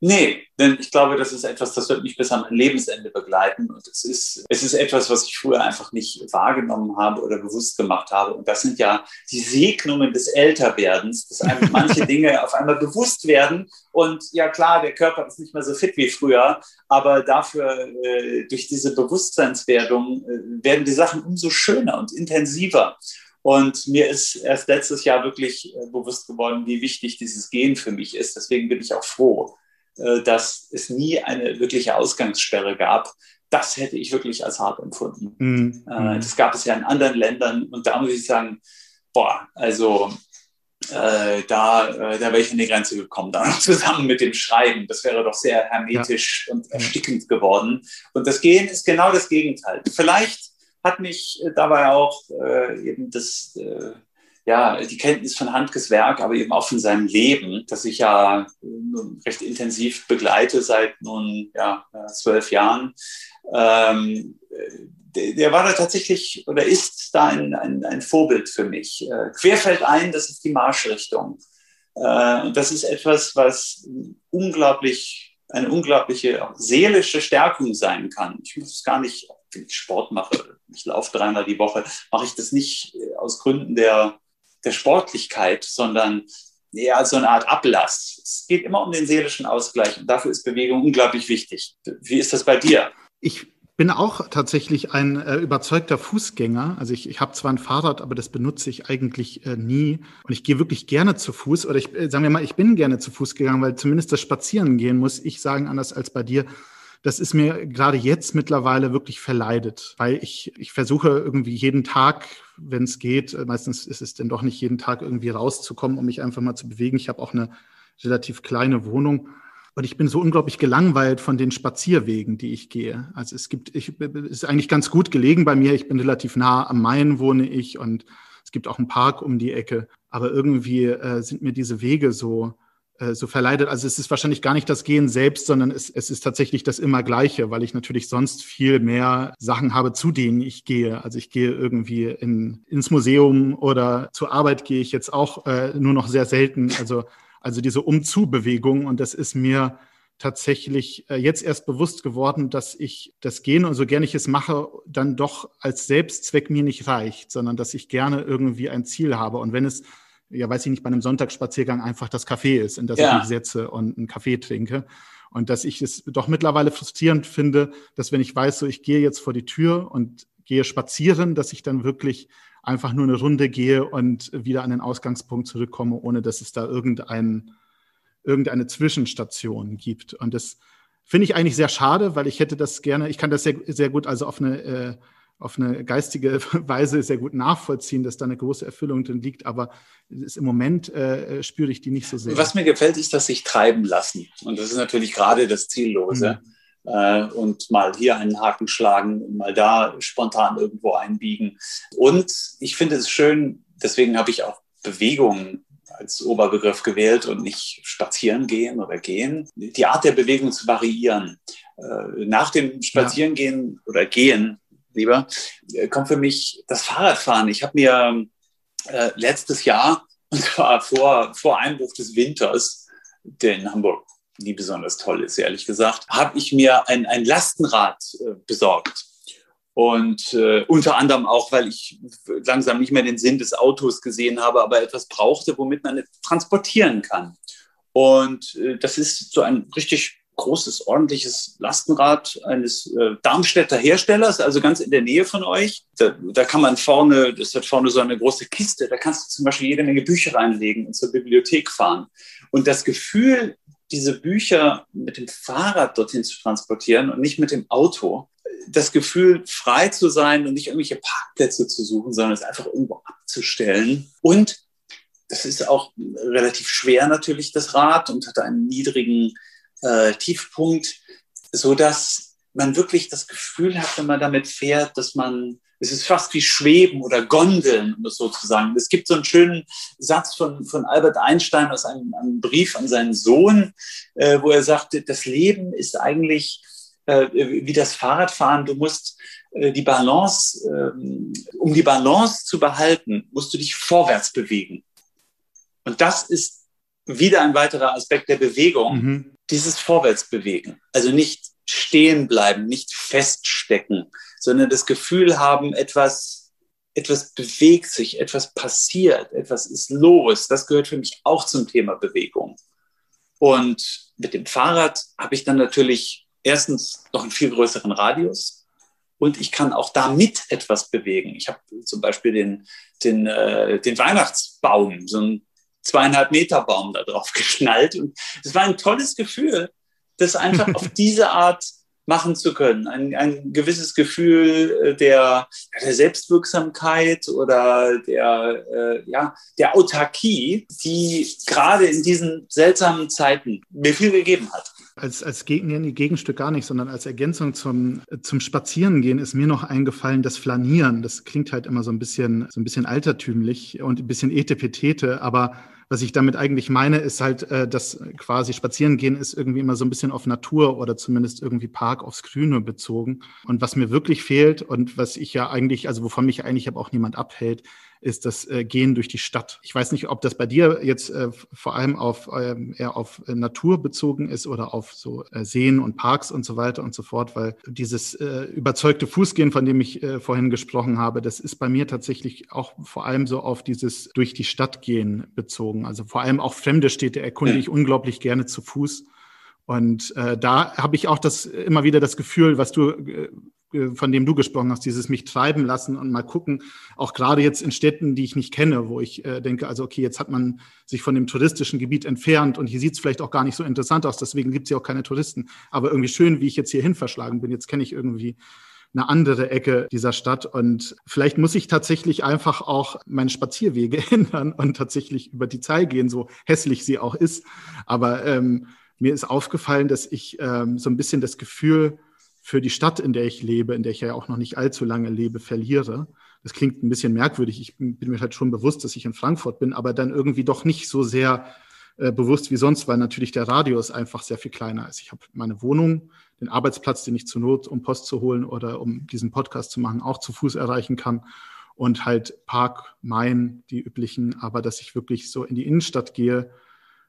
Nee, denn ich glaube, das ist etwas, das wird mich bis am Lebensende begleiten. Und es ist, es ist etwas, was ich früher einfach nicht wahrgenommen habe oder bewusst gemacht habe. Und das sind ja die Segnungen des Älterwerdens, dass einem manche Dinge auf einmal bewusst werden. Und ja klar, der Körper ist nicht mehr so fit wie früher, aber dafür, äh, durch diese Bewusstseinswerdung, äh, werden die Sachen umso schöner und intensiver. Und mir ist erst letztes Jahr wirklich äh, bewusst geworden, wie wichtig dieses Gehen für mich ist. Deswegen bin ich auch froh, dass es nie eine wirkliche Ausgangssperre gab. Das hätte ich wirklich als hart empfunden. Mhm. Äh, das gab es ja in anderen Ländern und da muss ich sagen, boah, also äh, da, äh, da wäre ich an die Grenze gekommen, dann zusammen mit dem Schreiben. Das wäre doch sehr hermetisch ja. und erstickend geworden. Und das Gehen ist genau das Gegenteil. Vielleicht hat mich dabei auch äh, eben das, äh, ja, die Kenntnis von Handkes Werk, aber eben auch von seinem Leben, das ich ja recht intensiv begleite seit nun ja, zwölf Jahren. Ähm, der war da tatsächlich oder ist da ein, ein, ein Vorbild für mich. Äh, querfällt ein, das ist die Marschrichtung. Äh, das ist etwas, was unglaublich, eine unglaubliche seelische Stärkung sein kann. Ich muss es gar nicht, wenn ich Sport mache, ich laufe dreimal die Woche, mache ich das nicht äh, aus Gründen der der Sportlichkeit, sondern eher als so eine Art Ablass. Es geht immer um den seelischen Ausgleich und dafür ist Bewegung unglaublich wichtig. Wie ist das bei dir? Ich bin auch tatsächlich ein äh, überzeugter Fußgänger. Also ich, ich habe zwar ein Fahrrad, aber das benutze ich eigentlich äh, nie. Und ich gehe wirklich gerne zu Fuß. Oder ich äh, sagen wir mal, ich bin gerne zu Fuß gegangen, weil zumindest das Spazierengehen, muss ich sagen, anders als bei dir, das ist mir gerade jetzt mittlerweile wirklich verleidet, weil ich, ich versuche irgendwie jeden Tag, wenn es geht, äh, meistens ist es denn doch nicht jeden Tag irgendwie rauszukommen, um mich einfach mal zu bewegen. Ich habe auch eine relativ kleine Wohnung. Und ich bin so unglaublich gelangweilt von den Spazierwegen, die ich gehe. Also es gibt, ich, ist eigentlich ganz gut gelegen bei mir. Ich bin relativ nah am Main wohne ich und es gibt auch einen Park um die Ecke. Aber irgendwie äh, sind mir diese Wege so, so verleidet. Also es ist wahrscheinlich gar nicht das Gehen selbst, sondern es, es ist tatsächlich das immer Gleiche, weil ich natürlich sonst viel mehr Sachen habe, zu denen ich gehe. Also ich gehe irgendwie in, ins Museum oder zur Arbeit gehe ich jetzt auch äh, nur noch sehr selten. Also, also diese Umzu-Bewegung und das ist mir tatsächlich äh, jetzt erst bewusst geworden, dass ich das Gehen und so gerne ich es mache, dann doch als Selbstzweck mir nicht reicht, sondern dass ich gerne irgendwie ein Ziel habe. Und wenn es ja, weiß ich nicht, bei einem Sonntagsspaziergang einfach das Café ist, in das ja. ich mich setze und einen Kaffee trinke. Und dass ich es doch mittlerweile frustrierend finde, dass wenn ich weiß, so ich gehe jetzt vor die Tür und gehe spazieren, dass ich dann wirklich einfach nur eine Runde gehe und wieder an den Ausgangspunkt zurückkomme, ohne dass es da irgendein irgendeine Zwischenstation gibt. Und das finde ich eigentlich sehr schade, weil ich hätte das gerne, ich kann das sehr, sehr gut also auf eine, äh, auf eine geistige Weise sehr gut nachvollziehen, dass da eine große Erfüllung drin liegt, aber im Moment äh, spüre ich die nicht so sehr. Was mir gefällt, ist, dass sich treiben lassen. Und das ist natürlich gerade das Ziellose. Mhm äh, und mal hier einen Haken schlagen mal da spontan irgendwo einbiegen. Und ich finde es schön, deswegen habe ich auch Bewegung als Oberbegriff gewählt und nicht spazieren gehen oder gehen, die Art der Bewegung zu variieren. Äh, nach dem Spazierengehen ja. oder Gehen lieber, äh, kommt für mich das Fahrradfahren. Ich habe mir äh, letztes Jahr, und zwar vor, vor Einbruch des Winters, der in Hamburg nie besonders toll ist, ehrlich gesagt, habe ich mir ein, ein Lastenrad äh, besorgt. Und äh, unter anderem auch, weil ich langsam nicht mehr den Sinn des Autos gesehen habe, aber etwas brauchte, womit man es transportieren kann. Und äh, das ist so ein richtig großes, ordentliches Lastenrad eines äh, Darmstädter Herstellers, also ganz in der Nähe von euch. Da, da kann man vorne, das hat vorne so eine große Kiste, da kannst du zum Beispiel jede Menge Bücher reinlegen und zur Bibliothek fahren. Und das Gefühl, diese Bücher mit dem Fahrrad dorthin zu transportieren und nicht mit dem Auto, das Gefühl, frei zu sein und nicht irgendwelche Parkplätze zu suchen, sondern es einfach irgendwo abzustellen. Und das ist auch relativ schwer natürlich, das Rad, und hat einen niedrigen äh, Tiefpunkt, so dass man wirklich das Gefühl hat, wenn man damit fährt, dass man es ist fast wie Schweben oder Gondeln, um es so zu sagen. Es gibt so einen schönen Satz von, von Albert Einstein aus einem, einem Brief an seinen Sohn, äh, wo er sagte, das Leben ist eigentlich äh, wie das Fahrradfahren. Du musst äh, die Balance, ähm, um die Balance zu behalten, musst du dich vorwärts bewegen. Und das ist wieder ein weiterer Aspekt der Bewegung, mhm. Dieses Vorwärtsbewegen. Also nicht stehen bleiben, nicht feststecken, sondern das Gefühl haben, etwas, etwas bewegt sich, etwas passiert, etwas ist los. Das gehört für mich auch zum Thema Bewegung. Und mit dem Fahrrad habe ich dann natürlich erstens noch einen viel größeren Radius und ich kann auch damit etwas bewegen. Ich habe zum Beispiel den, den, äh, den Weihnachtsbaum, so einen zweieinhalb Meter Baum da drauf geschnallt und es war ein tolles Gefühl, das einfach auf diese Art machen zu können. Ein, ein gewisses Gefühl äh, der, der Selbstwirksamkeit oder der, äh, ja, der Autarkie, die gerade in diesen seltsamen Zeiten mir viel gegeben hat. Als, als Gegenstück gar nicht, sondern als Ergänzung zum, zum Spazierengehen ist mir noch eingefallen, das Flanieren. Das klingt halt immer so ein bisschen, so ein bisschen altertümlich und ein bisschen etepetete, aber was ich damit eigentlich meine, ist halt, äh, dass quasi Spazierengehen ist irgendwie immer so ein bisschen auf Natur oder zumindest irgendwie Park aufs Grüne bezogen. Und was mir wirklich fehlt und was ich ja eigentlich, also wovon mich eigentlich aber auch niemand abhält, ist das äh, Gehen durch die Stadt. Ich weiß nicht, ob das bei dir jetzt äh, vor allem auf ähm, eher auf äh, Natur bezogen ist oder auf so äh, Seen und Parks und so weiter und so fort, weil dieses äh, überzeugte Fußgehen, von dem ich äh, vorhin gesprochen habe, das ist bei mir tatsächlich auch vor allem so auf dieses durch die Stadt gehen bezogen. Also vor allem auch fremde Städte erkunde ich unglaublich gerne zu Fuß. Und äh, da habe ich auch das immer wieder das Gefühl, was du äh, äh, von dem du gesprochen hast, dieses mich treiben lassen und mal gucken, auch gerade jetzt in Städten, die ich nicht kenne, wo ich äh, denke, also okay, jetzt hat man sich von dem touristischen Gebiet entfernt und hier sieht es vielleicht auch gar nicht so interessant aus, deswegen gibt es ja auch keine Touristen. Aber irgendwie schön, wie ich jetzt hierhin verschlagen bin. Jetzt kenne ich irgendwie eine andere Ecke dieser Stadt. Und vielleicht muss ich tatsächlich einfach auch meine Spazierwege ändern und tatsächlich über die Zeit gehen, so hässlich sie auch ist. Aber ähm, mir ist aufgefallen, dass ich ähm, so ein bisschen das Gefühl für die Stadt, in der ich lebe, in der ich ja auch noch nicht allzu lange lebe, verliere. Das klingt ein bisschen merkwürdig. Ich bin mir halt schon bewusst, dass ich in Frankfurt bin, aber dann irgendwie doch nicht so sehr äh, bewusst wie sonst, weil natürlich der Radius einfach sehr viel kleiner ist. Ich habe meine Wohnung, den Arbeitsplatz, den ich zur Not, um Post zu holen oder um diesen Podcast zu machen, auch zu Fuß erreichen kann. Und halt Park, Main, die üblichen, aber dass ich wirklich so in die Innenstadt gehe,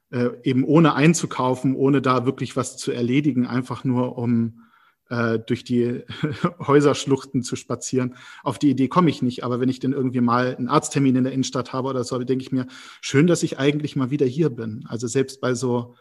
äh, eben ohne einzukaufen, ohne da wirklich was zu erledigen, einfach nur um äh, durch die Häuserschluchten zu spazieren. Auf die Idee komme ich nicht, aber wenn ich denn irgendwie mal einen Arzttermin in der Innenstadt habe oder so, denke ich mir, schön, dass ich eigentlich mal wieder hier bin. Also selbst bei so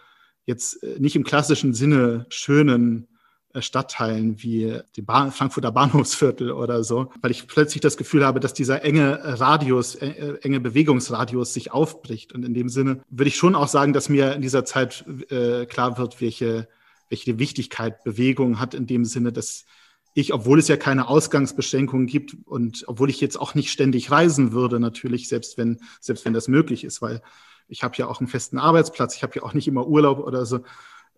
jetzt äh, nicht im klassischen Sinne schönen äh, Stadtteilen wie die Bahn, Frankfurter Bahnhofsviertel oder so, weil ich plötzlich das Gefühl habe, dass dieser enge Radius, äh, enge Bewegungsradius sich aufbricht. Und in dem Sinne würde ich schon auch sagen, dass mir in dieser Zeit äh, klar wird, welche, welche Wichtigkeit Bewegung hat, in dem Sinne, dass ich, obwohl es ja keine Ausgangsbeschränkungen gibt und obwohl ich jetzt auch nicht ständig reisen würde, natürlich, selbst wenn, selbst wenn das möglich ist, weil ich habe ja auch einen festen Arbeitsplatz, ich habe ja auch nicht immer Urlaub oder so,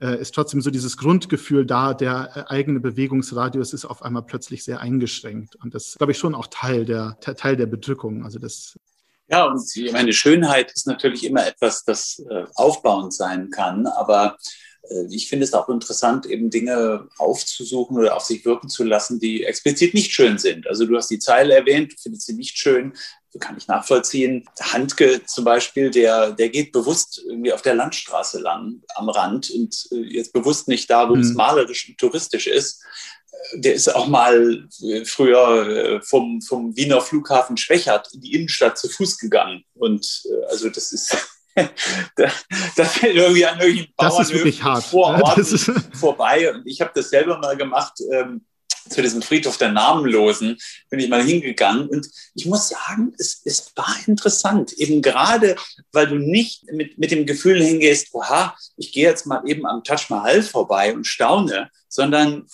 äh, ist trotzdem so dieses Grundgefühl da, der äh, eigene Bewegungsradius ist auf einmal plötzlich sehr eingeschränkt. Und das glaube ich schon auch Teil der, Teil der Bedrückung. Also das ja, und meine Schönheit ist natürlich immer etwas, das äh, aufbauend sein kann, aber ich finde es auch interessant, eben Dinge aufzusuchen oder auf sich wirken zu lassen, die explizit nicht schön sind. Also du hast die Zeile erwähnt, du findest sie nicht schön, kann ich nachvollziehen. Handke zum Beispiel, der, der geht bewusst irgendwie auf der Landstraße lang am Rand und äh, jetzt bewusst nicht da, wo mhm. es malerisch und touristisch ist. Äh, der ist auch mal früher vom, vom Wiener Flughafen Schwächert in die Innenstadt zu Fuß gegangen. Und also das ist da, da fällt irgendwie an Das wirklich hart. Vor Ort vorbei. Und ich habe das selber mal gemacht. Ähm, zu diesem Friedhof der Namenlosen bin ich mal hingegangen und ich muss sagen, es, es war interessant, eben gerade, weil du nicht mit, mit dem Gefühl hingehst, oha, ich gehe jetzt mal eben am Taj Mahal vorbei und staune, sondern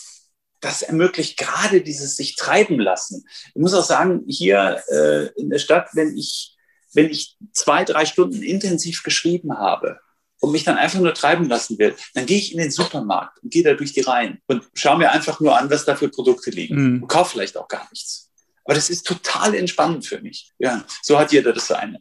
das ermöglicht gerade dieses sich treiben lassen. Ich muss auch sagen, hier äh, in der Stadt, wenn ich wenn ich zwei, drei Stunden intensiv geschrieben habe und mich dann einfach nur treiben lassen will, dann gehe ich in den Supermarkt und gehe da durch die Reihen und schaue mir einfach nur an, was da für Produkte liegen mhm. und kaufe vielleicht auch gar nichts. Aber das ist total entspannend für mich. Ja, so hat jeder das seine.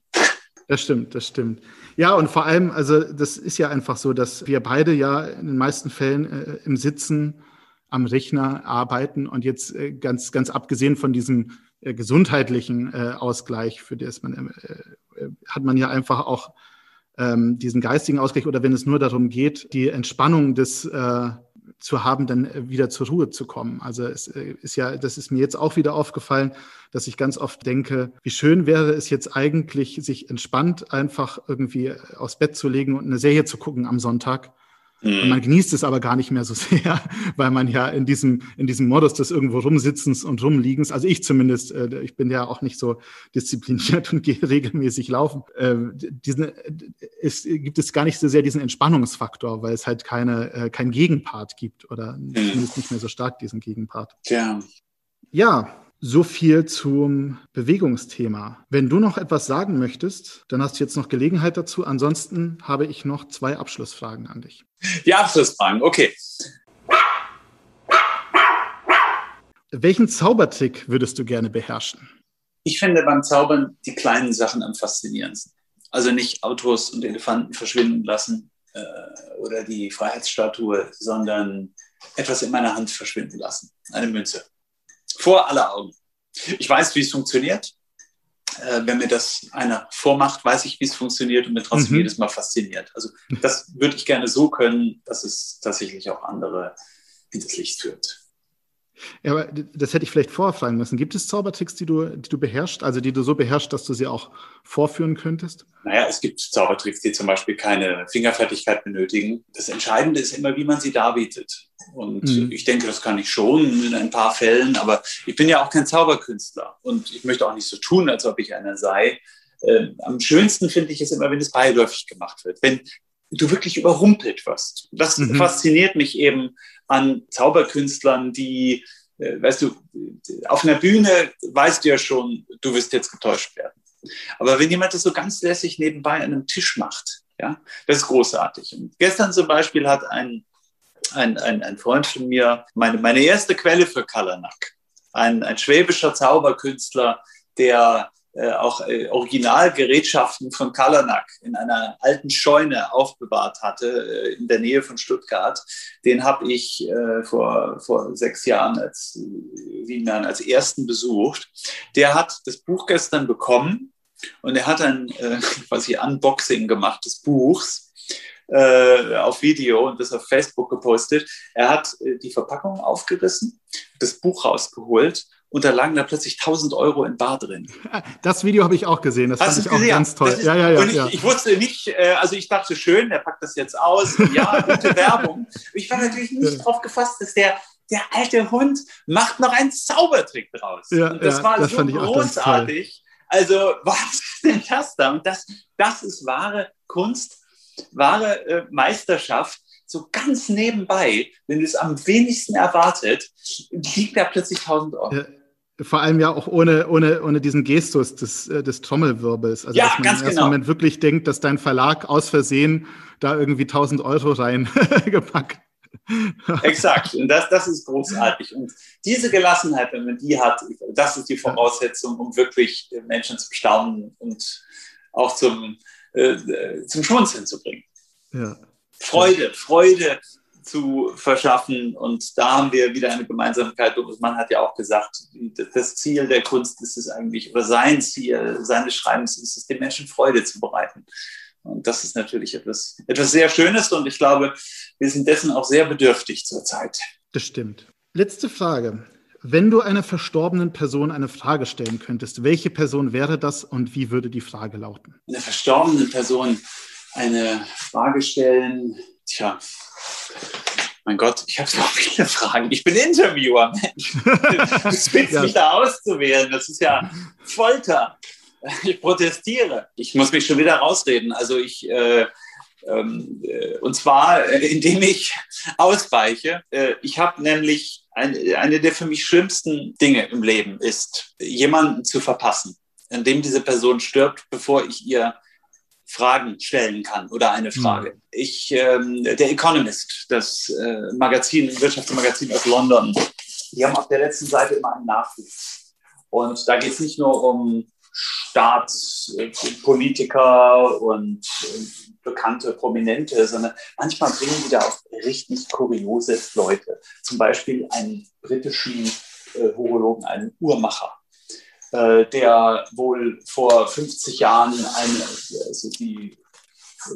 Das stimmt, das stimmt. Ja, und vor allem, also das ist ja einfach so, dass wir beide ja in den meisten Fällen äh, im Sitzen am Rechner arbeiten und jetzt äh, ganz, ganz abgesehen von diesem äh, gesundheitlichen äh, Ausgleich, für das man äh, hat man ja einfach auch ähm, diesen geistigen Ausgleich oder wenn es nur darum geht, die Entspannung des äh, zu haben, dann wieder zur Ruhe zu kommen. Also es ist ja, das ist mir jetzt auch wieder aufgefallen, dass ich ganz oft denke, wie schön wäre es jetzt eigentlich, sich entspannt einfach irgendwie aufs Bett zu legen und eine Serie zu gucken am Sonntag und man mhm. genießt es aber gar nicht mehr so sehr, weil man ja in diesem, in diesem Modus des irgendwo rumsitzens und rumliegens, also ich zumindest, äh, ich bin ja auch nicht so diszipliniert und gehe regelmäßig laufen, äh, diesen, es gibt es gar nicht so sehr diesen Entspannungsfaktor, weil es halt keine, äh, kein Gegenpart gibt oder mhm. zumindest nicht mehr so stark diesen Gegenpart. Ja. Ja, so viel zum Bewegungsthema. Wenn du noch etwas sagen möchtest, dann hast du jetzt noch Gelegenheit dazu. Ansonsten habe ich noch zwei Abschlussfragen an dich. Die Abschlussfragen, okay. Welchen Zaubertrick würdest du gerne beherrschen? Ich finde beim Zaubern die kleinen Sachen am faszinierendsten. Also nicht Autos und Elefanten verschwinden lassen äh, oder die Freiheitsstatue, sondern etwas in meiner Hand verschwinden lassen. Eine Münze. Vor aller Augen. Ich weiß, wie es funktioniert. Äh, wenn mir das einer vormacht, weiß ich, wie es funktioniert und bin trotzdem mhm. jedes Mal fasziniert. Also das würde ich gerne so können, dass es tatsächlich auch andere hinters Licht führt. Ja, aber das hätte ich vielleicht vorher fragen müssen. Gibt es Zaubertricks, die du, die du beherrschst, also die du so beherrschst, dass du sie auch vorführen könntest? Naja, es gibt Zaubertricks, die zum Beispiel keine Fingerfertigkeit benötigen. Das Entscheidende ist immer, wie man sie darbietet. Und mhm. ich denke, das kann ich schon in ein paar Fällen, aber ich bin ja auch kein Zauberkünstler und ich möchte auch nicht so tun, als ob ich einer sei. Äh, am schönsten finde ich es immer, wenn es beiläufig gemacht wird. Wenn du wirklich überrumpelt wirst. Das mhm. fasziniert mich eben an Zauberkünstlern, die, äh, weißt du, auf einer Bühne weißt du ja schon, du wirst jetzt getäuscht werden. Aber wenn jemand das so ganz lässig nebenbei an einem Tisch macht, ja, das ist großartig. Und gestern zum Beispiel hat ein, ein, ein, ein Freund von mir meine, meine erste Quelle für Kalanak, ein, ein schwäbischer Zauberkünstler, der auch äh, Originalgerätschaften von Kalanak in einer alten Scheune aufbewahrt hatte äh, in der Nähe von Stuttgart. Den habe ich äh, vor, vor sechs Jahren als sieben als ersten besucht. Der hat das Buch gestern bekommen und er hat ein äh, quasi Unboxing gemacht des Buchs äh, auf Video und das auf Facebook gepostet. Er hat äh, die Verpackung aufgerissen, das Buch rausgeholt und da lagen da plötzlich 1000 Euro in Bar drin. Das Video habe ich auch gesehen, das Hast fand ich gesehen? auch ganz toll. Ist, ja, ja, ja, und ich, ja. ich wusste nicht, äh, also ich dachte schön, der packt das jetzt aus, ja, gute Werbung. Ich war natürlich nicht drauf gefasst, dass der der alte Hund macht noch einen Zaubertrick draus. Ja, und das ja, war das so großartig. Also, was ist denn das da? Und das, das ist wahre Kunst, wahre äh, Meisterschaft. So ganz nebenbei, wenn du es am wenigsten erwartet, liegt da plötzlich 1000 Euro. Ja, vor allem ja auch ohne, ohne, ohne diesen Gestus des, äh, des Trommelwirbels. Also, Ja, dass man ganz im ersten genau. Moment wirklich denkt, dass dein Verlag aus Versehen da irgendwie 1000 Euro reingepackt. Exakt. Und das, das ist großartig. Und diese Gelassenheit, wenn man die hat, das ist die Voraussetzung, um wirklich äh, Menschen zum Staunen und auch zum, äh, zum Schmunzeln zu bringen. Ja. Freude, Freude zu verschaffen. Und da haben wir wieder eine Gemeinsamkeit. Thomas Mann hat ja auch gesagt, das Ziel der Kunst ist es eigentlich, oder sein Ziel seines Schreibens ist es, den Menschen Freude zu bereiten. Und das ist natürlich etwas, etwas sehr Schönes und ich glaube, wir sind dessen auch sehr bedürftig zurzeit. Das stimmt. Letzte Frage. Wenn du einer verstorbenen Person eine Frage stellen könntest, welche Person wäre das und wie würde die Frage lauten? Einer verstorbenen Person eine Frage stellen, tja, mein Gott, ich habe so viele Fragen. Ich bin Interviewer, Mensch. Du Ja. mich da auszuwählen. Das ist ja Folter. Ich protestiere. Ich muss mich schon wieder rausreden. Also ich, äh, ähm, äh, und zwar, äh, indem ich ausweiche. Äh, ich habe nämlich ein, eine der für mich schlimmsten Dinge im Leben ist, jemanden zu verpassen, an dem diese Person stirbt, bevor ich ihr Fragen stellen kann oder eine Frage. Ich, ähm, der Economist, das äh, Magazin, Wirtschaftsmagazin aus London, die haben auf der letzten Seite immer einen Nachruf. Und da geht es nicht nur um Staatspolitiker und äh, bekannte Prominente, sondern manchmal bringen die da auch richtig kuriose Leute. Zum Beispiel einen britischen äh, Horologen, einen Uhrmacher äh, der wohl vor 50 Jahren eine, also die,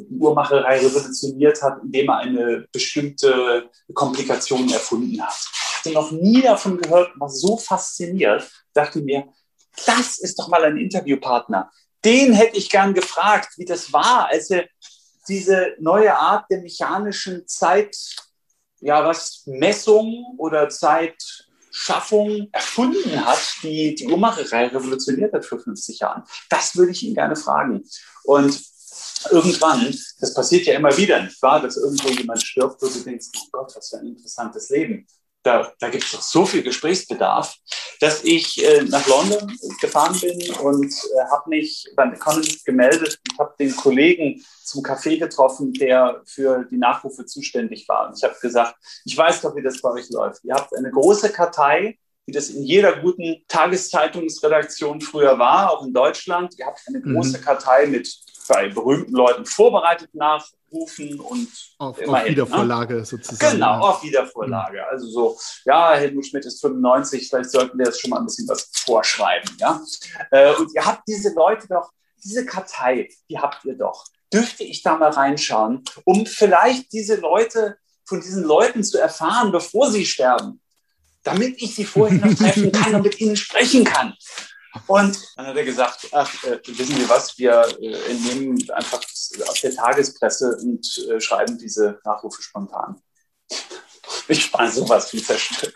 die Uhrmacherei revolutioniert hat, indem er eine bestimmte Komplikation erfunden hat. Ich hatte noch nie davon gehört, war so fasziniert, dachte mir, das ist doch mal ein Interviewpartner. Den hätte ich gern gefragt, wie das war, als er diese neue Art der mechanischen Zeit, ja, was Messung oder Zeitschaffung erfunden hat, die die Uhrmacherei revolutioniert hat vor 50 Jahren. Das würde ich ihn gerne fragen. Und irgendwann, das passiert ja immer wieder, nicht wahr, dass irgendwo jemand stirbt, wo du denkst, oh Gott, was für ein interessantes Leben. Da, da gibt es doch so viel Gesprächsbedarf, dass ich äh, nach London gefahren bin und äh, habe mich beim Economist gemeldet und habe den Kollegen zum Café getroffen, der für die Nachrufe zuständig war. Und ich habe gesagt, ich weiß doch, wie das bei euch läuft. Ihr habt eine große Kartei, wie das in jeder guten Tageszeitungsredaktion früher war, auch in Deutschland. Ihr habt eine große Mhm. Kartei mit bei berühmten Leuten vorbereitet nachrufen und Auf, auf immerhin, Wiedervorlage ne? sozusagen. Genau, auf Wiedervorlage. Also so, ja, Helmut Schmidt ist 95, vielleicht sollten wir jetzt schon mal ein bisschen was vorschreiben. Ja? Äh, Und ihr habt diese Leute doch, diese Kartei, die habt ihr doch. Dürfte ich da mal reinschauen, um vielleicht diese Leute, von diesen Leuten zu erfahren, bevor sie sterben, damit ich sie vorher noch treffen kann und mit ihnen sprechen kann. Und dann hat er gesagt, ach, äh, wissen Sie was, wir äh, entnehmen einfach aus der Tagespresse und äh, schreiben diese Nachrufe spontan. Ich war sowas wie zerstört.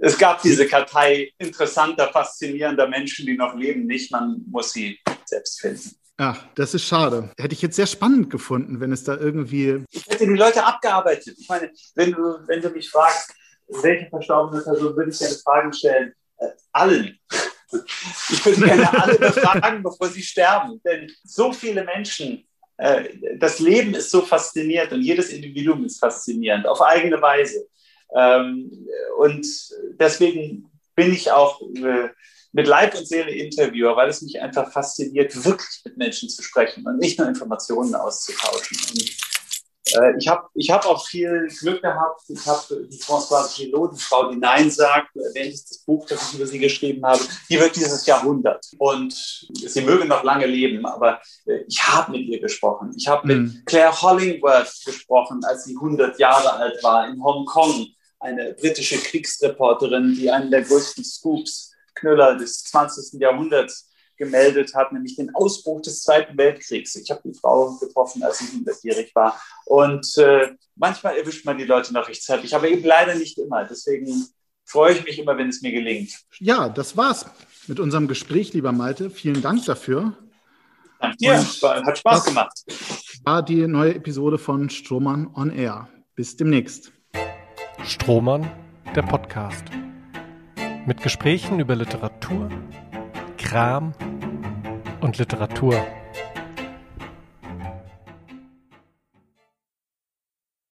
Es gab diese Kartei interessanter, faszinierender Menschen, die noch leben, nicht. Man muss sie selbst finden. Ach, das ist schade. Hätte ich jetzt sehr spannend gefunden, wenn es da irgendwie. Ich hätte die Leute abgearbeitet. Ich meine, wenn du, wenn du mich fragst, welche verstorbene Person würde ich gerne Fragen stellen? Allen. Ich würde gerne alle befragen, bevor sie sterben. Denn so viele Menschen, äh, das Leben ist so faszinierend und jedes Individuum ist faszinierend auf eigene Weise. Ähm, und deswegen bin ich auch äh, mit Leib und Seele Interviewer, weil es mich einfach fasziniert, wirklich mit Menschen zu sprechen und nicht nur Informationen auszutauschen. Und, äh, ich habe ich hab auch viel Glück gehabt. Ich habe die Françoise Gillot, die Frau, die Nein sagt, du erwähntest das Buch, das ich über sie geschrieben habe, die wird dieses Jahrhundert. Und sie möge noch lange leben, aber äh, ich habe mit ihr gesprochen. Ich habe mit Mhm. Claire Hollingworth gesprochen, als sie 100 Jahre alt war in Hongkong. Eine britische Kriegsreporterin, die einen der größten Scoops, Knüller des 20. Jahrhunderts gemeldet hat, nämlich den Ausbruch des Zweiten Weltkriegs. Ich habe die Frau getroffen, als ich hundertjährig war. Und äh, manchmal erwischt man die Leute noch rechtzeitig, aber eben leider nicht immer. Deswegen freue ich mich immer, wenn es mir gelingt. Ja, das war's mit unserem Gespräch, lieber Malte. Vielen Dank dafür. Danke dir, hat Spaß gemacht. War die neue Episode von Strohmann on Air. Bis demnächst. Strohmann, der Podcast. Mit Gesprächen über Literatur, Kram und Literatur.